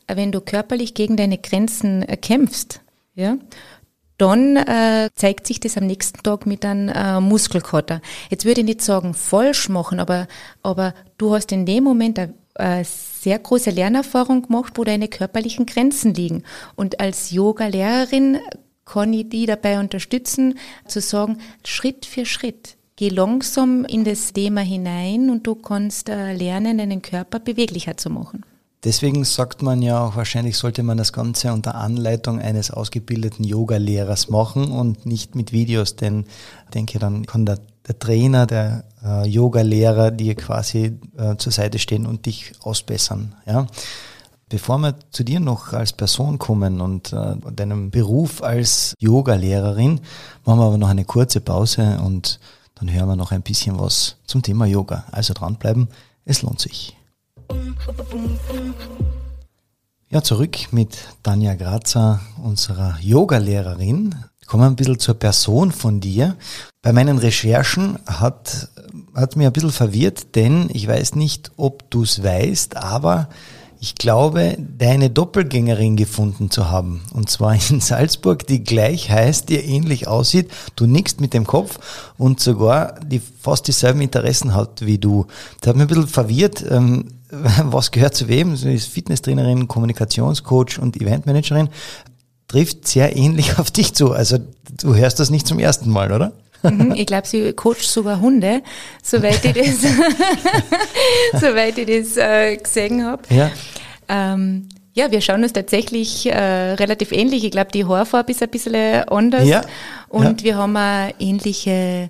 Wenn du körperlich gegen deine Grenzen äh, kämpfst, ja, dann äh, zeigt sich das am nächsten Tag mit einem äh, Muskelkater. Jetzt würde ich nicht sagen falsch machen, aber, aber du hast in dem Moment eine, eine sehr große Lernerfahrung gemacht, wo deine körperlichen Grenzen liegen. Und als Yoga-Lehrerin kann ich die dabei unterstützen, zu sagen, Schritt für Schritt. Geh langsam in das Thema hinein und du kannst äh, lernen, deinen Körper beweglicher zu machen. Deswegen sagt man ja auch, wahrscheinlich sollte man das Ganze unter Anleitung eines ausgebildeten Yoga-Lehrers machen und nicht mit Videos, denn ich denke, dann kann der, der Trainer, der äh, Yoga-Lehrer dir quasi äh, zur Seite stehen und dich ausbessern. Ja? Bevor wir zu dir noch als Person kommen und äh, deinem Beruf als Yoga-Lehrerin, machen wir aber noch eine kurze Pause und dann hören wir noch ein bisschen was zum Thema Yoga. Also dranbleiben, es lohnt sich. Ja, zurück mit Tanja Grazer, unserer Yoga-Lehrerin. Kommen wir ein bisschen zur Person von dir. Bei meinen Recherchen hat, hat mir ein bisschen verwirrt, denn ich weiß nicht, ob du es weißt, aber ich glaube, deine Doppelgängerin gefunden zu haben. Und zwar in <laughs> Salzburg, die gleich heißt, die ähnlich aussieht. Du nickst mit dem Kopf und sogar die fast dieselben Interessen hat wie du. Das hat mich ein bisschen verwirrt. Ähm, <laughs> was gehört zu wem? Sie ist Fitnesstrainerin, Kommunikationscoach und Eventmanagerin. Trifft sehr ähnlich <laughs> auf dich zu. Also du hörst das nicht zum ersten Mal, oder? Mhm, ich glaube, sie coacht sogar Hunde, soweit ich das, <laughs> soweit ich das äh, gesehen habe. Ja. Ähm, ja, wir schauen uns tatsächlich äh, relativ ähnlich. Ich glaube, die Haarfarbe ist ein bisschen anders. Ja. Und ja. wir haben auch ähnliche äh,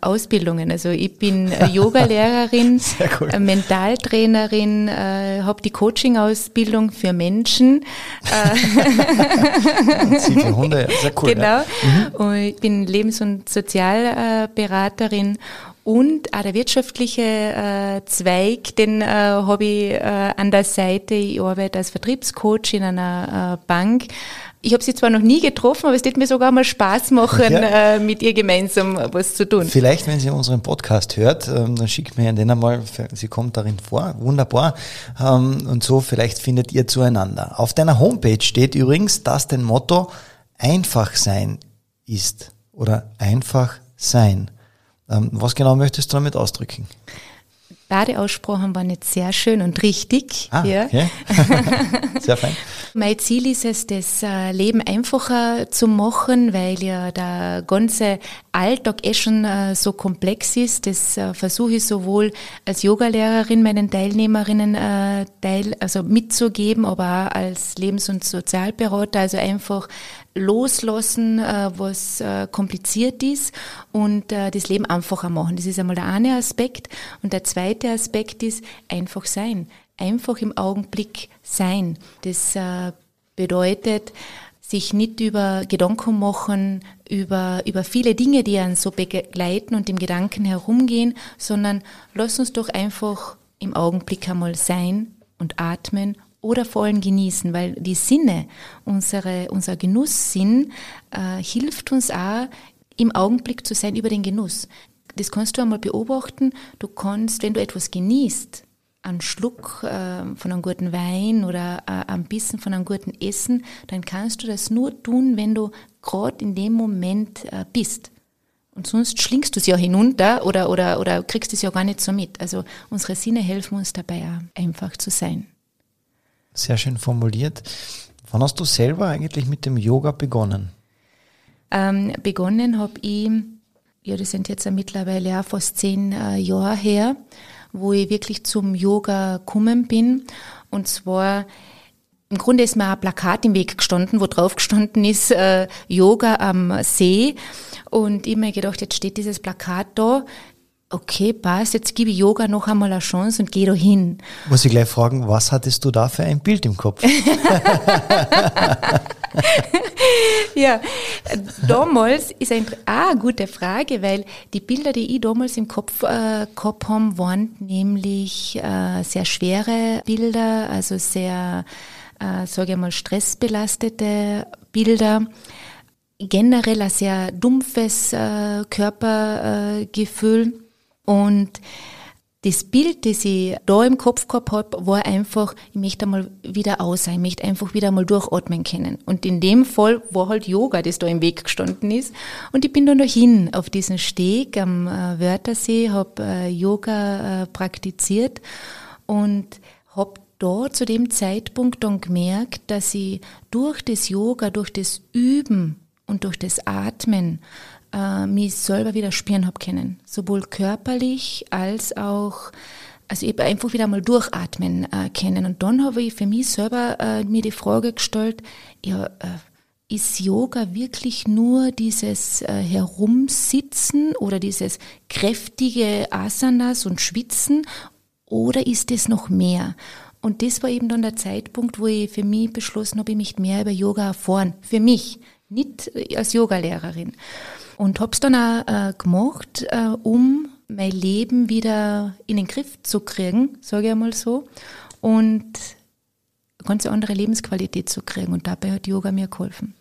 Ausbildungen. Also ich bin äh, <laughs> Yoga-Lehrerin, cool. äh, Mentaltrainerin, äh, habe die Coaching-Ausbildung für Menschen. <laughs> Sie für Hunde, sehr cool. Genau. Ja. Mhm. Ich bin Lebens- und Sozialberaterin und auch der wirtschaftliche äh, Zweig, den äh, habe ich äh, an der Seite. Ich arbeite als Vertriebscoach in einer äh, Bank. Ich habe sie zwar noch nie getroffen, aber es wird mir sogar mal Spaß machen, ja. äh, mit ihr gemeinsam was zu tun. Vielleicht, wenn sie unseren Podcast hört, ähm, dann schickt mir den einmal, sie kommt darin vor, wunderbar. Ähm, und so vielleicht findet ihr zueinander. Auf deiner Homepage steht übrigens, dass dein Motto einfach sein ist oder einfach sein. Ähm, was genau möchtest du damit ausdrücken? Beide Aussprachen waren jetzt sehr schön und richtig. Ah, ja. okay. <laughs> sehr fein. Mein Ziel ist es, das äh, Leben einfacher zu machen, weil ja der ganze Alltag eh schon äh, so komplex ist. Das äh, versuche ich sowohl als Yogalehrerin meinen Teilnehmerinnen teil, also mitzugeben, aber auch als Lebens- und Sozialberater. Also einfach loslassen, was kompliziert ist und das Leben einfacher machen. Das ist einmal der eine Aspekt. Und der zweite Aspekt ist einfach sein einfach im Augenblick sein. Das äh, bedeutet, sich nicht über Gedanken machen, über, über viele Dinge, die einen so begleiten und im Gedanken herumgehen, sondern lass uns doch einfach im Augenblick einmal sein und atmen oder vor allem genießen, weil die Sinne, unsere, unser Genusssinn äh, hilft uns auch, im Augenblick zu sein über den Genuss. Das kannst du einmal beobachten. Du kannst, wenn du etwas genießt, einen Schluck äh, von einem guten Wein oder äh, ein bisschen von einem guten Essen, dann kannst du das nur tun, wenn du gerade in dem Moment äh, bist. Und sonst schlingst du es ja hinunter oder, oder, oder kriegst es ja gar nicht so mit. Also unsere Sinne helfen uns dabei auch einfach zu sein. Sehr schön formuliert. Wann hast du selber eigentlich mit dem Yoga begonnen? Ähm, begonnen habe ich, ja, das sind jetzt mittlerweile auch fast zehn äh, Jahre her, wo ich wirklich zum Yoga gekommen bin. Und zwar, im Grunde ist mir ein Plakat im Weg gestanden, wo drauf gestanden ist, äh, Yoga am See. Und ich habe mir gedacht, jetzt steht dieses Plakat da. Okay, passt, jetzt gebe ich Yoga noch einmal eine Chance und gehe da hin. Muss ich gleich fragen, was hattest du da für ein Bild im Kopf? <laughs> ja, damals ist ein, ah, eine gute Frage, weil die Bilder, die ich damals im Kopf äh, gehabt habe, waren nämlich äh, sehr schwere Bilder, also sehr, äh, sage ich mal, stressbelastete Bilder. Generell ein sehr dumpfes äh, Körpergefühl und das Bild, das ich da im Kopf gehabt habe, war einfach, ich möchte einmal wieder aus sein, ich möchte einfach wieder einmal durchatmen können. Und in dem Fall war halt Yoga, das da im Weg gestanden ist. Und ich bin dann dahin auf diesen Steg am äh, Wörthersee, habe äh, Yoga äh, praktiziert und habe da zu dem Zeitpunkt dann gemerkt, dass ich durch das Yoga, durch das Üben und durch das Atmen äh, mich selber wieder spüren habe können. Sowohl körperlich als auch, also ich einfach wieder mal durchatmen äh, können. Und dann habe ich für mich selber äh, mir die Frage gestellt, ja, äh, ist Yoga wirklich nur dieses äh, Herumsitzen oder dieses kräftige Asanas und Schwitzen oder ist es noch mehr? Und das war eben dann der Zeitpunkt, wo ich für mich beschlossen habe, ich möchte mehr über Yoga erfahren. Für mich, nicht als Yogalehrerin. Und habe es dann auch äh, gemacht, äh, um mein Leben wieder in den Griff zu kriegen, sage ich einmal so. Und eine ganz andere Lebensqualität zu kriegen. Und dabei hat Yoga mir geholfen.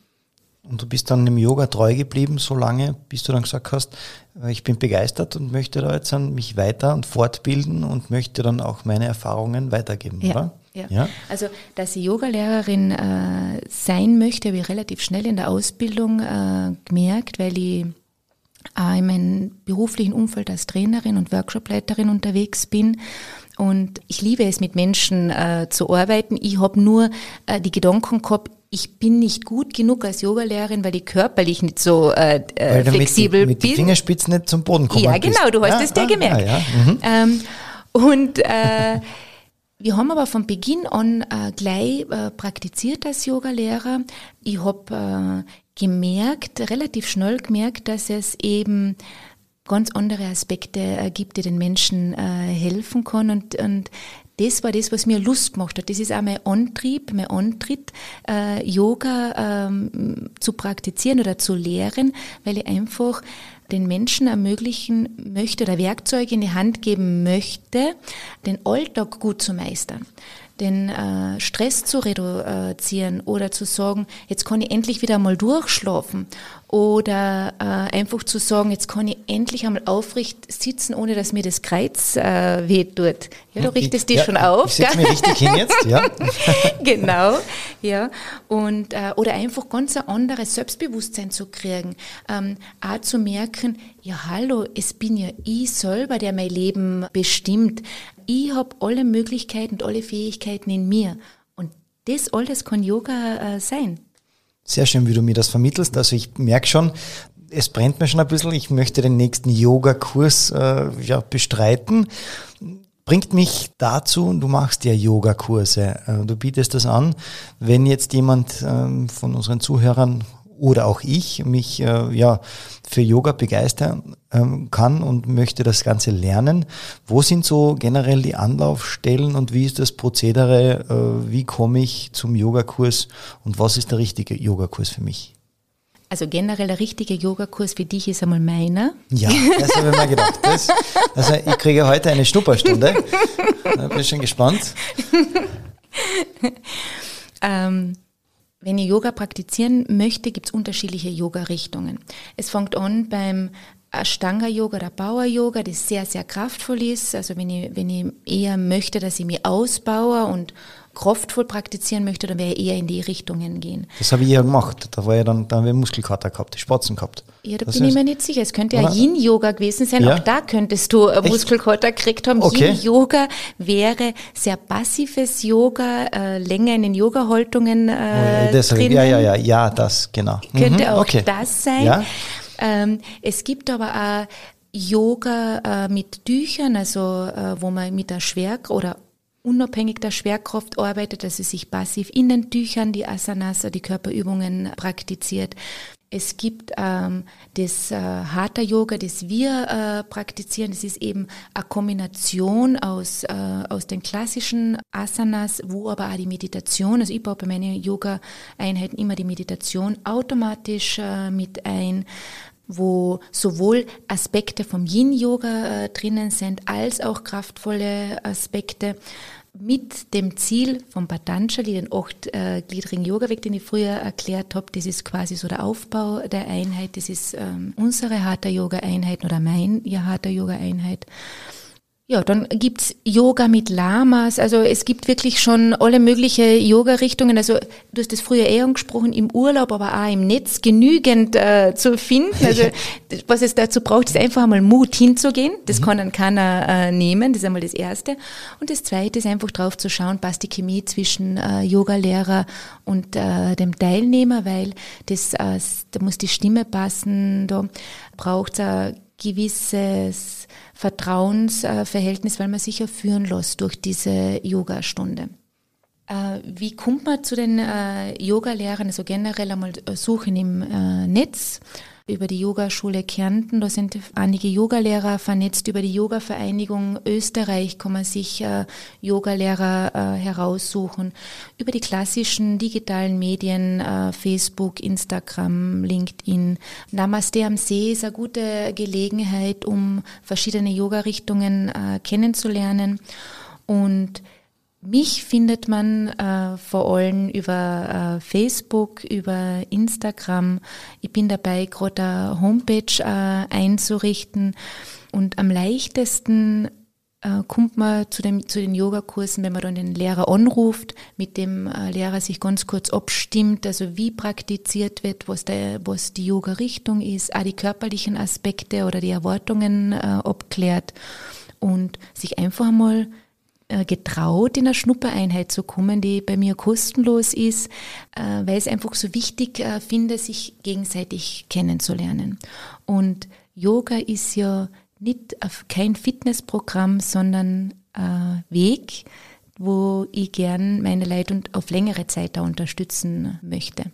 Und du bist dann im Yoga treu geblieben, so lange, bis du dann gesagt hast, äh, ich bin begeistert und möchte da jetzt mich weiter und fortbilden und möchte dann auch meine Erfahrungen weitergeben, ja. oder? Ja. ja. Also, dass ich Yogalehrerin äh, sein möchte, habe ich relativ schnell in der Ausbildung äh, gemerkt, weil ich äh, in meinem beruflichen Umfeld als Trainerin und Workshopleiterin unterwegs bin. Und ich liebe es, mit Menschen äh, zu arbeiten. Ich habe nur äh, die Gedanken gehabt, ich bin nicht gut genug als Yogalehrerin, weil ich körperlich nicht so äh, weil flexibel mit mit bin. die Fingerspitzen nicht zum Boden kommen Ja, genau, du hast ja, es dir ah, gemerkt. Ja, ja. Mhm. Ähm, und äh, wir haben aber von Beginn an äh, gleich äh, praktiziert als Yogalehrer. Ich habe äh, gemerkt, relativ schnell gemerkt, dass es eben ganz andere Aspekte äh, gibt, die den Menschen äh, helfen können und, und das war das, was mir Lust gemacht hat. Das ist auch mein Antrieb, mein Antritt, äh, Yoga ähm, zu praktizieren oder zu lehren, weil ich einfach den Menschen ermöglichen möchte oder Werkzeuge in die Hand geben möchte, den Alltag gut zu meistern. den äh, Stress zu reduzieren oder zu sagen, jetzt kann ich endlich wieder mal durchschlafen oder äh, einfach zu sagen, jetzt kann ich endlich einmal aufrecht sitzen, ohne dass mir das Kreuz äh, wehtut. Ja, du richtest dich ja, schon auf. Ich setze mich richtig hin jetzt, ja. <laughs> genau, ja. Und, äh, oder einfach ganz ein anderes Selbstbewusstsein zu kriegen. Ähm, auch zu merken, ja hallo, es bin ja ich selber, der mein Leben bestimmt. Ich habe alle Möglichkeiten und alle Fähigkeiten in mir. Und das alles kann Yoga äh, sein. Sehr schön, wie du mir das vermittelst. Also ich merke schon, es brennt mir schon ein bisschen. Ich möchte den nächsten Yoga-Kurs äh, ja, bestreiten. Bringt mich dazu, du machst ja Yoga-Kurse. Äh, du bietest das an. Wenn jetzt jemand ähm, von unseren Zuhörern oder auch ich mich äh, ja für Yoga begeistern ähm, kann und möchte das Ganze lernen. Wo sind so generell die Anlaufstellen und wie ist das Prozedere? Äh, wie komme ich zum Yogakurs und was ist der richtige Yogakurs für mich? Also generell der richtige Yogakurs für dich ist einmal meiner. Ja, das habe ich mir gedacht. Das, also ich kriege heute eine Schnupperstunde. <laughs> Da bin ich schon gespannt. ähm, wenn ich Yoga praktizieren möchte, gibt es unterschiedliche Yoga-Richtungen. Es fängt an beim Ashtanga-Yoga oder Power-Yoga, das sehr, sehr kraftvoll ist. Also wenn ich, wenn ich eher möchte, dass ich mich ausbaue und kraftvoll praktizieren möchte, dann wäre ich eher in die Richtungen gehen. Das habe ich ja gemacht. Da war ja dann, da haben wir Muskelkater gehabt, die Spatzen gehabt. Ja, da das bin ich mir nicht sicher. Es könnte ja Yin-Yoga gewesen sein. Ja? Auch da könntest du äh, Muskelkater gekriegt haben. Okay. Yin-Yoga wäre sehr passives Yoga, äh, länger in den Yoga-Haltungen äh, oh, drinnen. Ja, ja, ja, ja, das, genau. Könnte mhm, auch okay. das sein. Ja? Ähm, es gibt aber auch Yoga äh, mit Tüchern, also äh, wo man mit der Schwer- oder unabhängig der Schwerkraft arbeitet, also sich passiv in den Tüchern die Asanas, die Körperübungen praktiziert. Es gibt ähm, das äh, Hatha Yoga, das wir äh, praktizieren. Das ist eben eine Kombination aus, äh, aus den klassischen Asanas, wo aber auch die Meditation, also ich baue bei meinen Yoga-Einheiten immer die Meditation automatisch äh, mit ein wo sowohl Aspekte vom Yin-Yoga äh, drinnen sind, als auch kraftvolle Aspekte mit dem Ziel vom Patanjali, den achtgliedrigen äh, Yoga-Weg, den ich früher erklärt habe, das ist quasi so der Aufbau der Einheit, das ist ähm, unsere Hatha-Yoga-Einheit oder mein Hatha-Yoga-Einheit. Ja, dann gibt's Yoga mit Lamas. Also es gibt wirklich schon alle mögliche Yoga-Richtungen. Also du hast das früher eher angesprochen, im Urlaub, aber auch im Netz genügend äh, zu finden. Also was es dazu braucht, ist einfach einmal Mut hinzugehen. Das mhm. kann dann keiner äh, nehmen. Das ist einmal das Erste. Und das Zweite ist einfach drauf zu schauen, passt die Chemie zwischen äh, Yogalehrer und äh, dem Teilnehmer, weil das, äh, da muss die Stimme passen, da braucht es ein gewisses Vertrauensverhältnis, weil man sich ja führen lässt durch diese Yogastunde. Äh, wie kommt man zu den äh, Yogalehrern? Also generell einmal suchen im äh, Netz über die Yogaschule Kärnten. Da sind einige Yogalehrer vernetzt. Über die Yoga-Vereinigung Österreich kann man sich äh, Yogalehrer äh, heraussuchen. Über die klassischen digitalen Medien, äh, Facebook, Instagram, LinkedIn. Namaste am See ist eine gute Gelegenheit, um verschiedene Yoga-Richtungen äh, kennenzulernen. Und mich findet man äh, vor allem über äh, Facebook, über Instagram. Ich bin dabei, gerade eine Homepage äh, einzurichten. Und am leichtesten äh, kommt man zu, dem, zu den Yogakursen, wenn man dann den Lehrer anruft, mit dem äh, Lehrer sich ganz kurz abstimmt, also wie praktiziert wird, was, der, was die Yoga-Richtung ist, auch die körperlichen Aspekte oder die Erwartungen äh, abklärt und sich einfach mal getraut, in eine Schnuppereinheit zu kommen, die bei mir kostenlos ist, äh, weil ich es einfach so wichtig äh, finde, sich gegenseitig kennenzulernen. Und Yoga ist ja nicht kein Fitnessprogramm, sondern ein Weg, wo ich gern meine Leute auf längere Zeit da unterstützen möchte.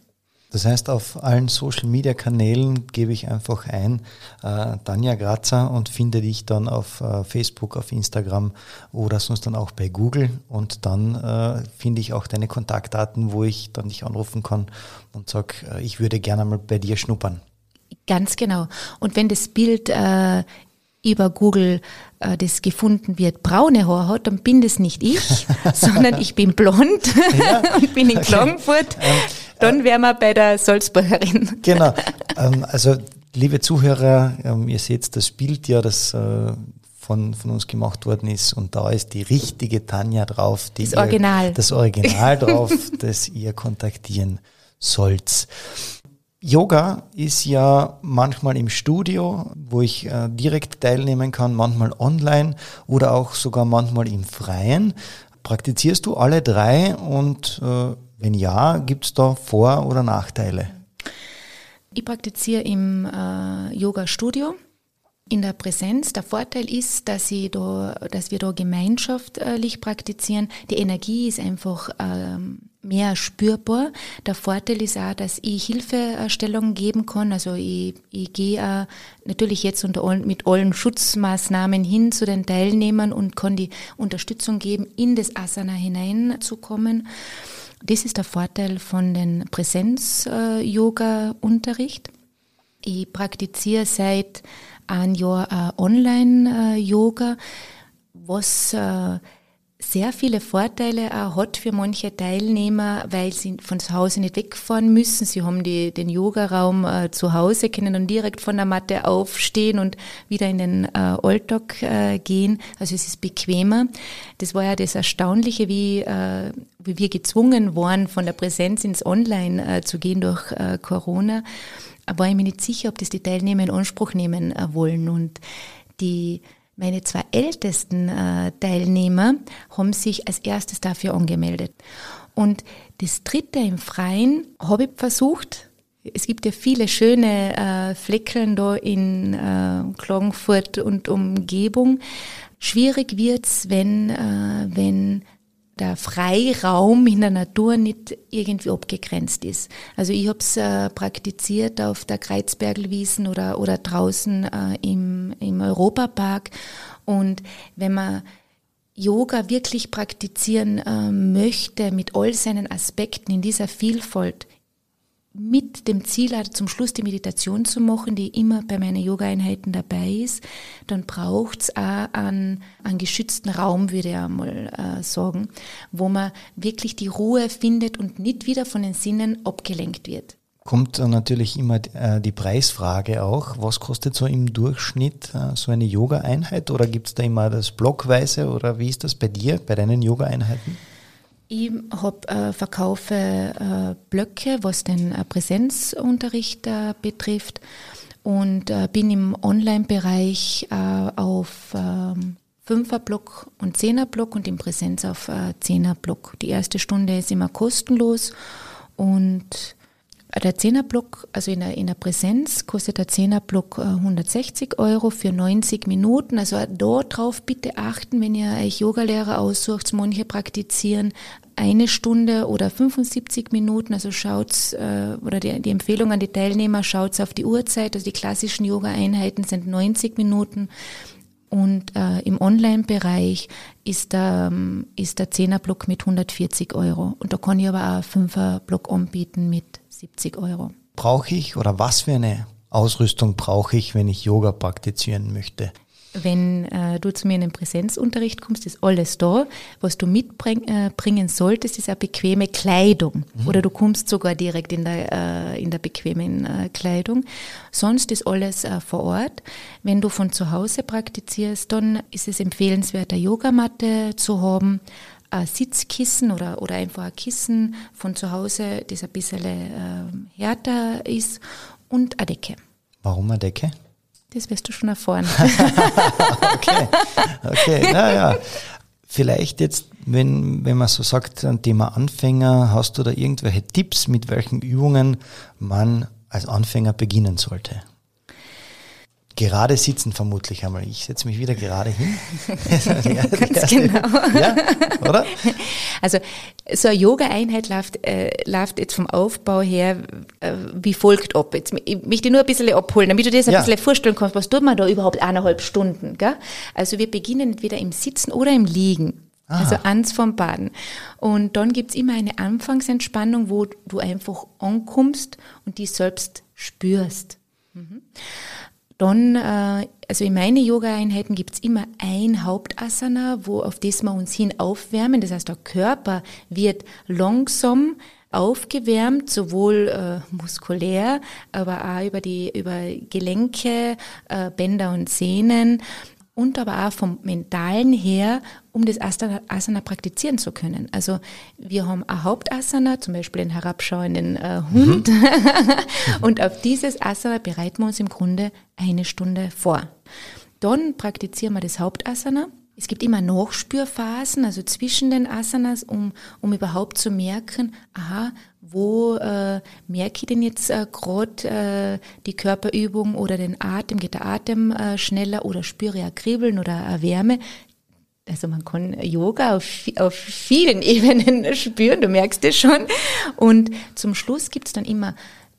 Das heißt, auf allen Social Media Kanälen gebe ich einfach ein äh, Tanja Grazer und finde dich dann auf äh, Facebook, auf Instagram oder sonst dann auch bei Google und dann äh, finde ich auch deine Kontaktdaten, wo ich dann dich anrufen kann und sage, äh, ich würde gerne mal bei dir schnuppern. Ganz genau. Und wenn das Bild äh, über Google äh, das gefunden wird, braune Haare hat, dann bin das nicht ich, <laughs> sondern ich bin blond ja? <laughs> und bin in okay. Klagenfurt. Ähm, dann wären wir bei der Salzburgerin. Genau. <laughs> Ähm, also, liebe Zuhörer, ähm, ihr seht das Bild ja, das äh, von, von uns gemacht worden ist und da ist die richtige Tanja drauf. Die das Original. Ihr, das Original drauf, das ihr kontaktieren sollt. Yoga ist ja manchmal im Studio, wo ich äh, direkt teilnehmen kann, manchmal online oder auch sogar manchmal im Freien. Praktizierst du alle drei und äh, wenn ja, gibt es da Vor- oder Nachteile? Ich praktiziere im äh, Yoga-Studio in der Präsenz. Der Vorteil ist, dass, ich da, dass wir da gemeinschaftlich praktizieren. Die Energie ist einfach ähm, mehr spürbar. Der Vorteil ist auch, dass ich Hilfestellung geben kann. Also ich, ich gehe natürlich jetzt unter allen, mit allen Schutzmaßnahmen hin zu den Teilnehmern und kann die Unterstützung geben, in das Asana hineinzukommen. Das ist der Vorteil von den Präsenz-Yoga-Unterricht. Ich praktiziere seit ein Jahr äh, Online-Yoga, was äh, sehr viele Vorteile auch hat für manche Teilnehmer, weil sie von zu Hause nicht wegfahren müssen. Sie haben die, den Yogaraum äh, zu Hause, können dann direkt von der Matte aufstehen und wieder in den äh, Alltag äh, gehen. Also es ist bequemer. Das war ja das Erstaunliche, wie, äh, wie wir gezwungen waren, von der Präsenz ins Online äh, zu gehen durch äh, Corona war ich mir nicht sicher, ob das die Teilnehmer in Anspruch nehmen äh, wollen. Und die, meine zwei ältesten äh, Teilnehmer haben sich als erstes dafür angemeldet. Und das dritte im Freien habe ich versucht. Es gibt ja viele schöne äh, Fleckeln da in äh, Klagenfurt und Umgebung. Schwierig wird's, wenn, äh, wenn der Freiraum in der Natur nicht irgendwie abgegrenzt ist. Also ich habe es äh, praktiziert auf der Kreuzbergelwiesen oder, oder draußen äh, im, im Europapark. Und wenn man Yoga wirklich praktizieren äh, möchte mit all seinen Aspekten in dieser Vielfalt, mit dem Ziel, zum Schluss die Meditation zu machen, die immer bei meinen Yoga-Einheiten dabei ist, dann braucht es auch einen, einen geschützten Raum, würde ich einmal äh, sagen, wo man wirklich die Ruhe findet und nicht wieder von den Sinnen abgelenkt wird. Kommt natürlich immer äh, die Preisfrage auch. Was kostet so im Durchschnitt äh, so eine Yoga-Einheit? Oder gibt es da immer das blockweise? Oder wie ist das bei dir, bei deinen Yoga-Einheiten? Ich hab, äh, verkaufe äh, Blöcke, was den äh, Präsenzunterricht äh, betrifft und äh, bin im Online-Bereich äh, auf ähm, Fünfer-Block und Zehner-Block und in Präsenz auf äh, Zehner-Block. Die erste Stunde ist immer kostenlos und der Zehnerblock, also in der, in der Präsenz, kostet der Zehnerblock 160 äh, Euro für 90 Minuten. Also dort drauf bitte achten, wenn ihr euch Yogalehrer aussucht, manche praktizieren eine Stunde oder 75 Minuten. Also schaut's, äh, oder die, die Empfehlung an die Teilnehmer, schaut's auf die Uhrzeit. Also die klassischen Yoga-Einheiten sind 90 Minuten. Und äh, im Online-Bereich ist der, ähm, ist der Zehnerblock mit 140 Euro. Und da kann ich aber auch einen Fünfer-Block anbieten mit 70 Euro. Brauche ich oder was für eine Ausrüstung brauche ich, wenn ich Yoga praktizieren möchte? Wenn äh, du zu mir in den Präsenzunterricht kommst, ist alles da. Was du mitbringen äh, solltest, ist eine bequeme Kleidung. Mhm. Oder du kommst sogar direkt in der, äh, in der bequemen äh, Kleidung. Sonst ist alles äh, vor Ort. Wenn du von zu Hause praktizierst, dann ist es empfehlenswert, eine Yogamatte zu haben, ein Sitzkissen oder, oder einfach ein Kissen von zu Hause, das ein bisschen äh, härter ist und eine Decke. Warum eine Decke? Das wirst du schon erfahren. <laughs> okay, okay, <laughs> naja. Vielleicht jetzt, wenn, wenn man so sagt, ein Thema Anfänger, hast du da irgendwelche Tipps, mit welchen Übungen man als Anfänger beginnen sollte? Gerade sitzen vermutlich einmal. Ich setze mich wieder gerade hin. <laughs> Ganz genau. Ja, oder? Also so eine Yoga-Einheit läuft, äh, läuft jetzt vom Aufbau her äh, wie folgt ab. Jetzt, ich möchte nur ein bisschen abholen, damit du dir das ein ja. bisschen vorstellen kannst, was tut man da überhaupt eineinhalb Stunden. Gell? Also wir beginnen entweder im Sitzen oder im Liegen. Aha. Also ans vom Baden. Und dann gibt's immer eine Anfangsentspannung, wo du einfach ankommst und die selbst spürst. Mhm. Dann, äh, also in meinen Yoga-Einheiten gibt's immer ein Hauptasana, wo auf das wir uns hin aufwärmen. Das heißt, der Körper wird langsam aufgewärmt, sowohl äh, muskulär, aber auch über die über Gelenke, äh, Bänder und Sehnen und aber auch vom Mentalen her, um das Asana, praktizieren zu können. Also wir haben ein Hauptasana, zum Beispiel den herabschauenden äh, Hund. Mhm. <laughs> und auf dieses Asana bereiten wir uns im Grunde eine Stunde vor. Dann praktizieren wir das Hauptasana. Es gibt immer Nachspürphasen, also zwischen den Asanas, um, um überhaupt zu merken, aha, wo äh, merke ich denn jetzt äh, gerade äh, die Körperübung oder den Atem, geht der Atem äh, schneller oder spüre ich ein Kribbeln oder eine Wärme. Also man kann Yoga auf, auf vielen <laughs> Ebenen spüren, du merkst es schon. Und zum Schluss gibt's dann immer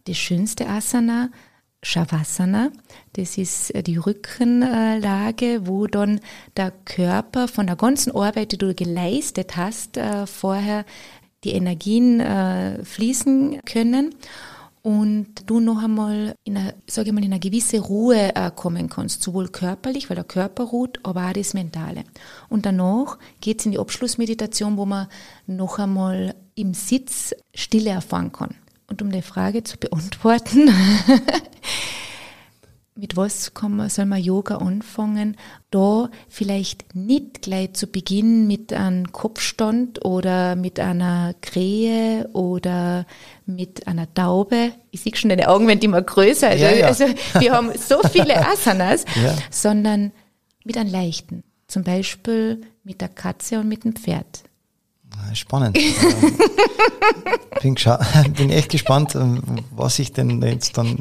das schönste Asana, Shavasana. Das ist äh, die Rückenlage, wo dann der Körper von der ganzen Arbeit, die du geleistet hast, äh, vorher die Energien äh, fließen können und du noch einmal in eine, ich mal, in eine gewisse Ruhe äh, kommen kannst, sowohl körperlich, weil der Körper ruht, aber auch das Mentale. Und danach geht's in die Abschlussmeditation, wo man noch einmal im Sitz Stille erfahren kann. Und um die Frage zu beantworten, <laughs> mit was kann man, soll man Yoga anfangen? Da vielleicht nicht gleich zu Beginn mit einem Kopfstand oder mit einer Krähe oder mit einer Taube. Ich sehe schon deine Augen werden immer größer. Also, ja, ja. also wir haben so viele <laughs> Asanas, ja. sondern mit einem leichten. Zum Beispiel mit der Katze und mit dem Pferd. Spannend. <laughs> bin, <laughs> bin echt gespannt, was ich denn jetzt dann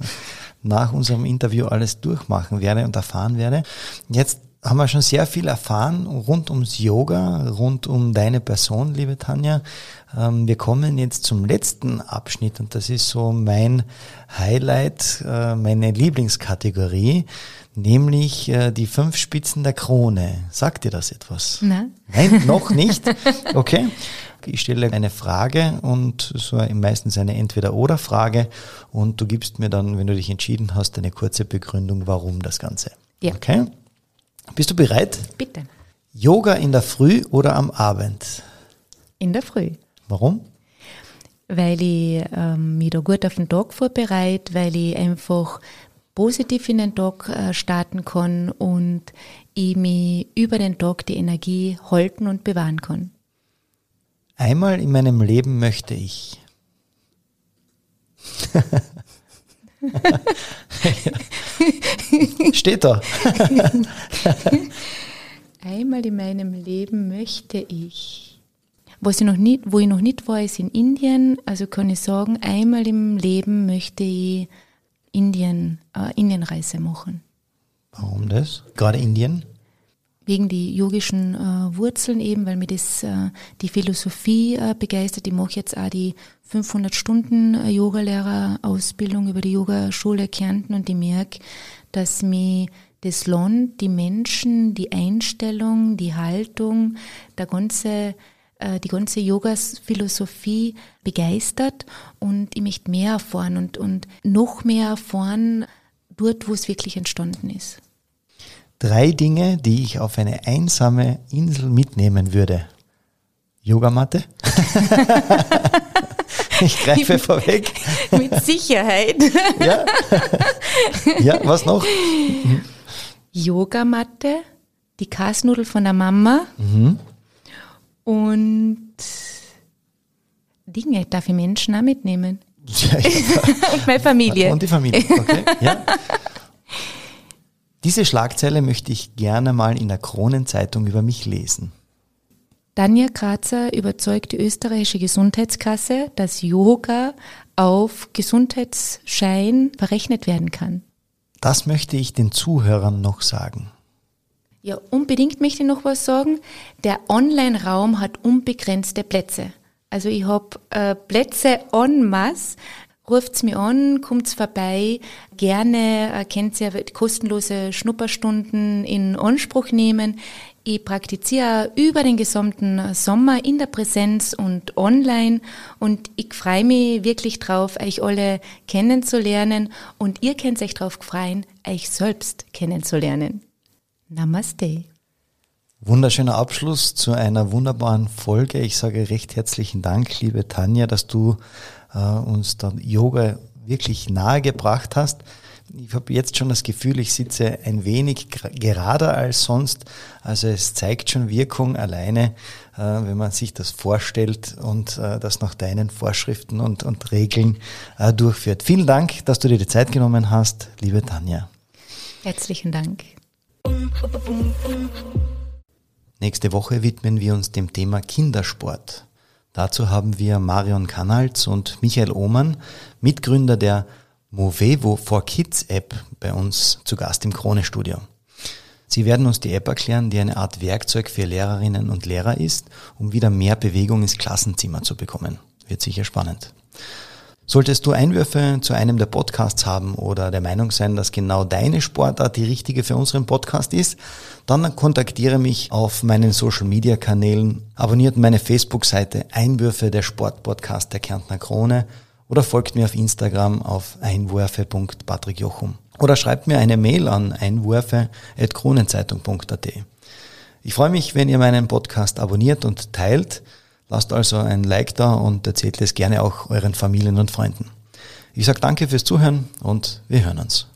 nach unserem Interview alles durchmachen werde und erfahren werde. Jetzt haben wir schon sehr viel erfahren rund ums Yoga, rund um deine Person, liebe Tanja. Ähm, wir kommen jetzt zum letzten Abschnitt und das ist so mein Highlight, äh, meine Lieblingskategorie, nämlich äh, die fünf Spitzen der Krone. Sagt dir das etwas? Nein. Nein, noch nicht? <laughs> Okay. Ich stelle eine Frage und so meistens eine Entweder-Oder-Frage und du gibst mir dann, wenn du dich entschieden hast, eine kurze Begründung, warum das Ganze. Ja. Okay? Bist du bereit? Bitte. Yoga in der Früh oder am Abend? In der Früh. Warum? Weil ich ähm, mich da gut auf den Tag vorbereite, weil ich einfach positiv in den Tag äh, starten kann und ich mich über den Tag die Energie halten und bewahren kann. Einmal in meinem Leben möchte ich. <laughs> Steht da. Einmal in meinem Leben möchte ich. Was ich noch nicht, wo ich noch nicht war, ist in Indien. Also kann ich sagen, einmal im Leben möchte ich Indien, äh, Indienreise machen. Warum das? Gerade Indien? Wegen die yogischen äh, Wurzeln eben, weil mir das äh, die Philosophie äh, begeistert. Ich mache jetzt auch die 500 Stunden äh, Yogalehrerausbildung über die Yogaschule Kärnten und ich merke, dass mir das Land, die Menschen, die Einstellung, die Haltung, der ganze äh, die ganze Yoga-Philosophie begeistert und ich möchte mehr erfahren und, und noch mehr erfahren dort, wo es wirklich entstanden ist. Drei Dinge, die ich auf eine einsame Insel mitnehmen würde. Yogamatte. <laughs> ich greife vorweg. <laughs> Mit Sicherheit. <laughs> ja. ja, was noch? Yogamatte, die Kasnudel von der Mama mhm. und Dinge darf ich Menschen auch mitnehmen. Ja, ja. und meine Familie. Und die Familie, okay. Ja. Diese Schlagzeile möchte ich gerne mal in der Kronenzeitung über mich lesen. Danja Grazer überzeugt die österreichische Gesundheitskasse, dass Yoga auf Gesundheitsschein verrechnet werden kann. Das möchte ich den Zuhörern noch sagen. Ja, unbedingt möchte ich noch was sagen. Der Online-Raum hat unbegrenzte Plätze. Also ich habe äh, Plätze en masse ruft's mir an, kommt's vorbei, gerne äh, könnt ihr kostenlose Schnupperstunden in Anspruch nehmen. Ich praktiziere über den gesamten Sommer in der Präsenz und online und ich freue mich wirklich drauf, euch alle kennenzulernen und ihr könnt euch drauf freuen, euch selbst kennenzulernen. Namaste. Wunderschöner Abschluss zu einer wunderbaren Folge. Ich sage recht herzlichen Dank, liebe Tanja, dass du äh, uns da Yoga wirklich nahe gebracht hast. Ich habe jetzt schon das Gefühl, ich sitze ein wenig gerader als sonst. Also es zeigt schon Wirkung alleine, äh, wenn man sich das vorstellt und äh, das nach deinen Vorschriften und, und Regeln äh, durchführt. Vielen Dank, dass du dir die Zeit genommen hast, liebe Tanja. Herzlichen Dank. Nächste Woche widmen wir uns dem Thema Kindersport. Dazu haben wir Marion Kanals und Michael Ohmann, Mitgründer der Movevo for Kids App bei uns zu Gast im Krone-Studio. Sie werden uns die App erklären, die eine Art Werkzeug für Lehrerinnen und Lehrer ist, um wieder mehr Bewegung ins Klassenzimmer zu bekommen. Wird sicher spannend. Solltest du Einwürfe zu einem der Podcasts haben oder der Meinung sein, dass genau deine Sportart die richtige für unseren Podcast ist, dann kontaktiere mich auf meinen Social Media Kanälen, abonniert meine Facebook-Seite Einwürfe der Sportpodcast der Kärntner Krone oder folgt mir auf Instagram auf einwürfe.patrickjochum oder schreibt mir eine Mail an einwürfe.kronenzeitung.at. Ich freue mich, wenn ihr meinen Podcast abonniert und teilt. Lasst also ein Like da und erzählt es gerne auch euren Familien und Freunden. Ich sage danke fürs Zuhören und wir hören uns.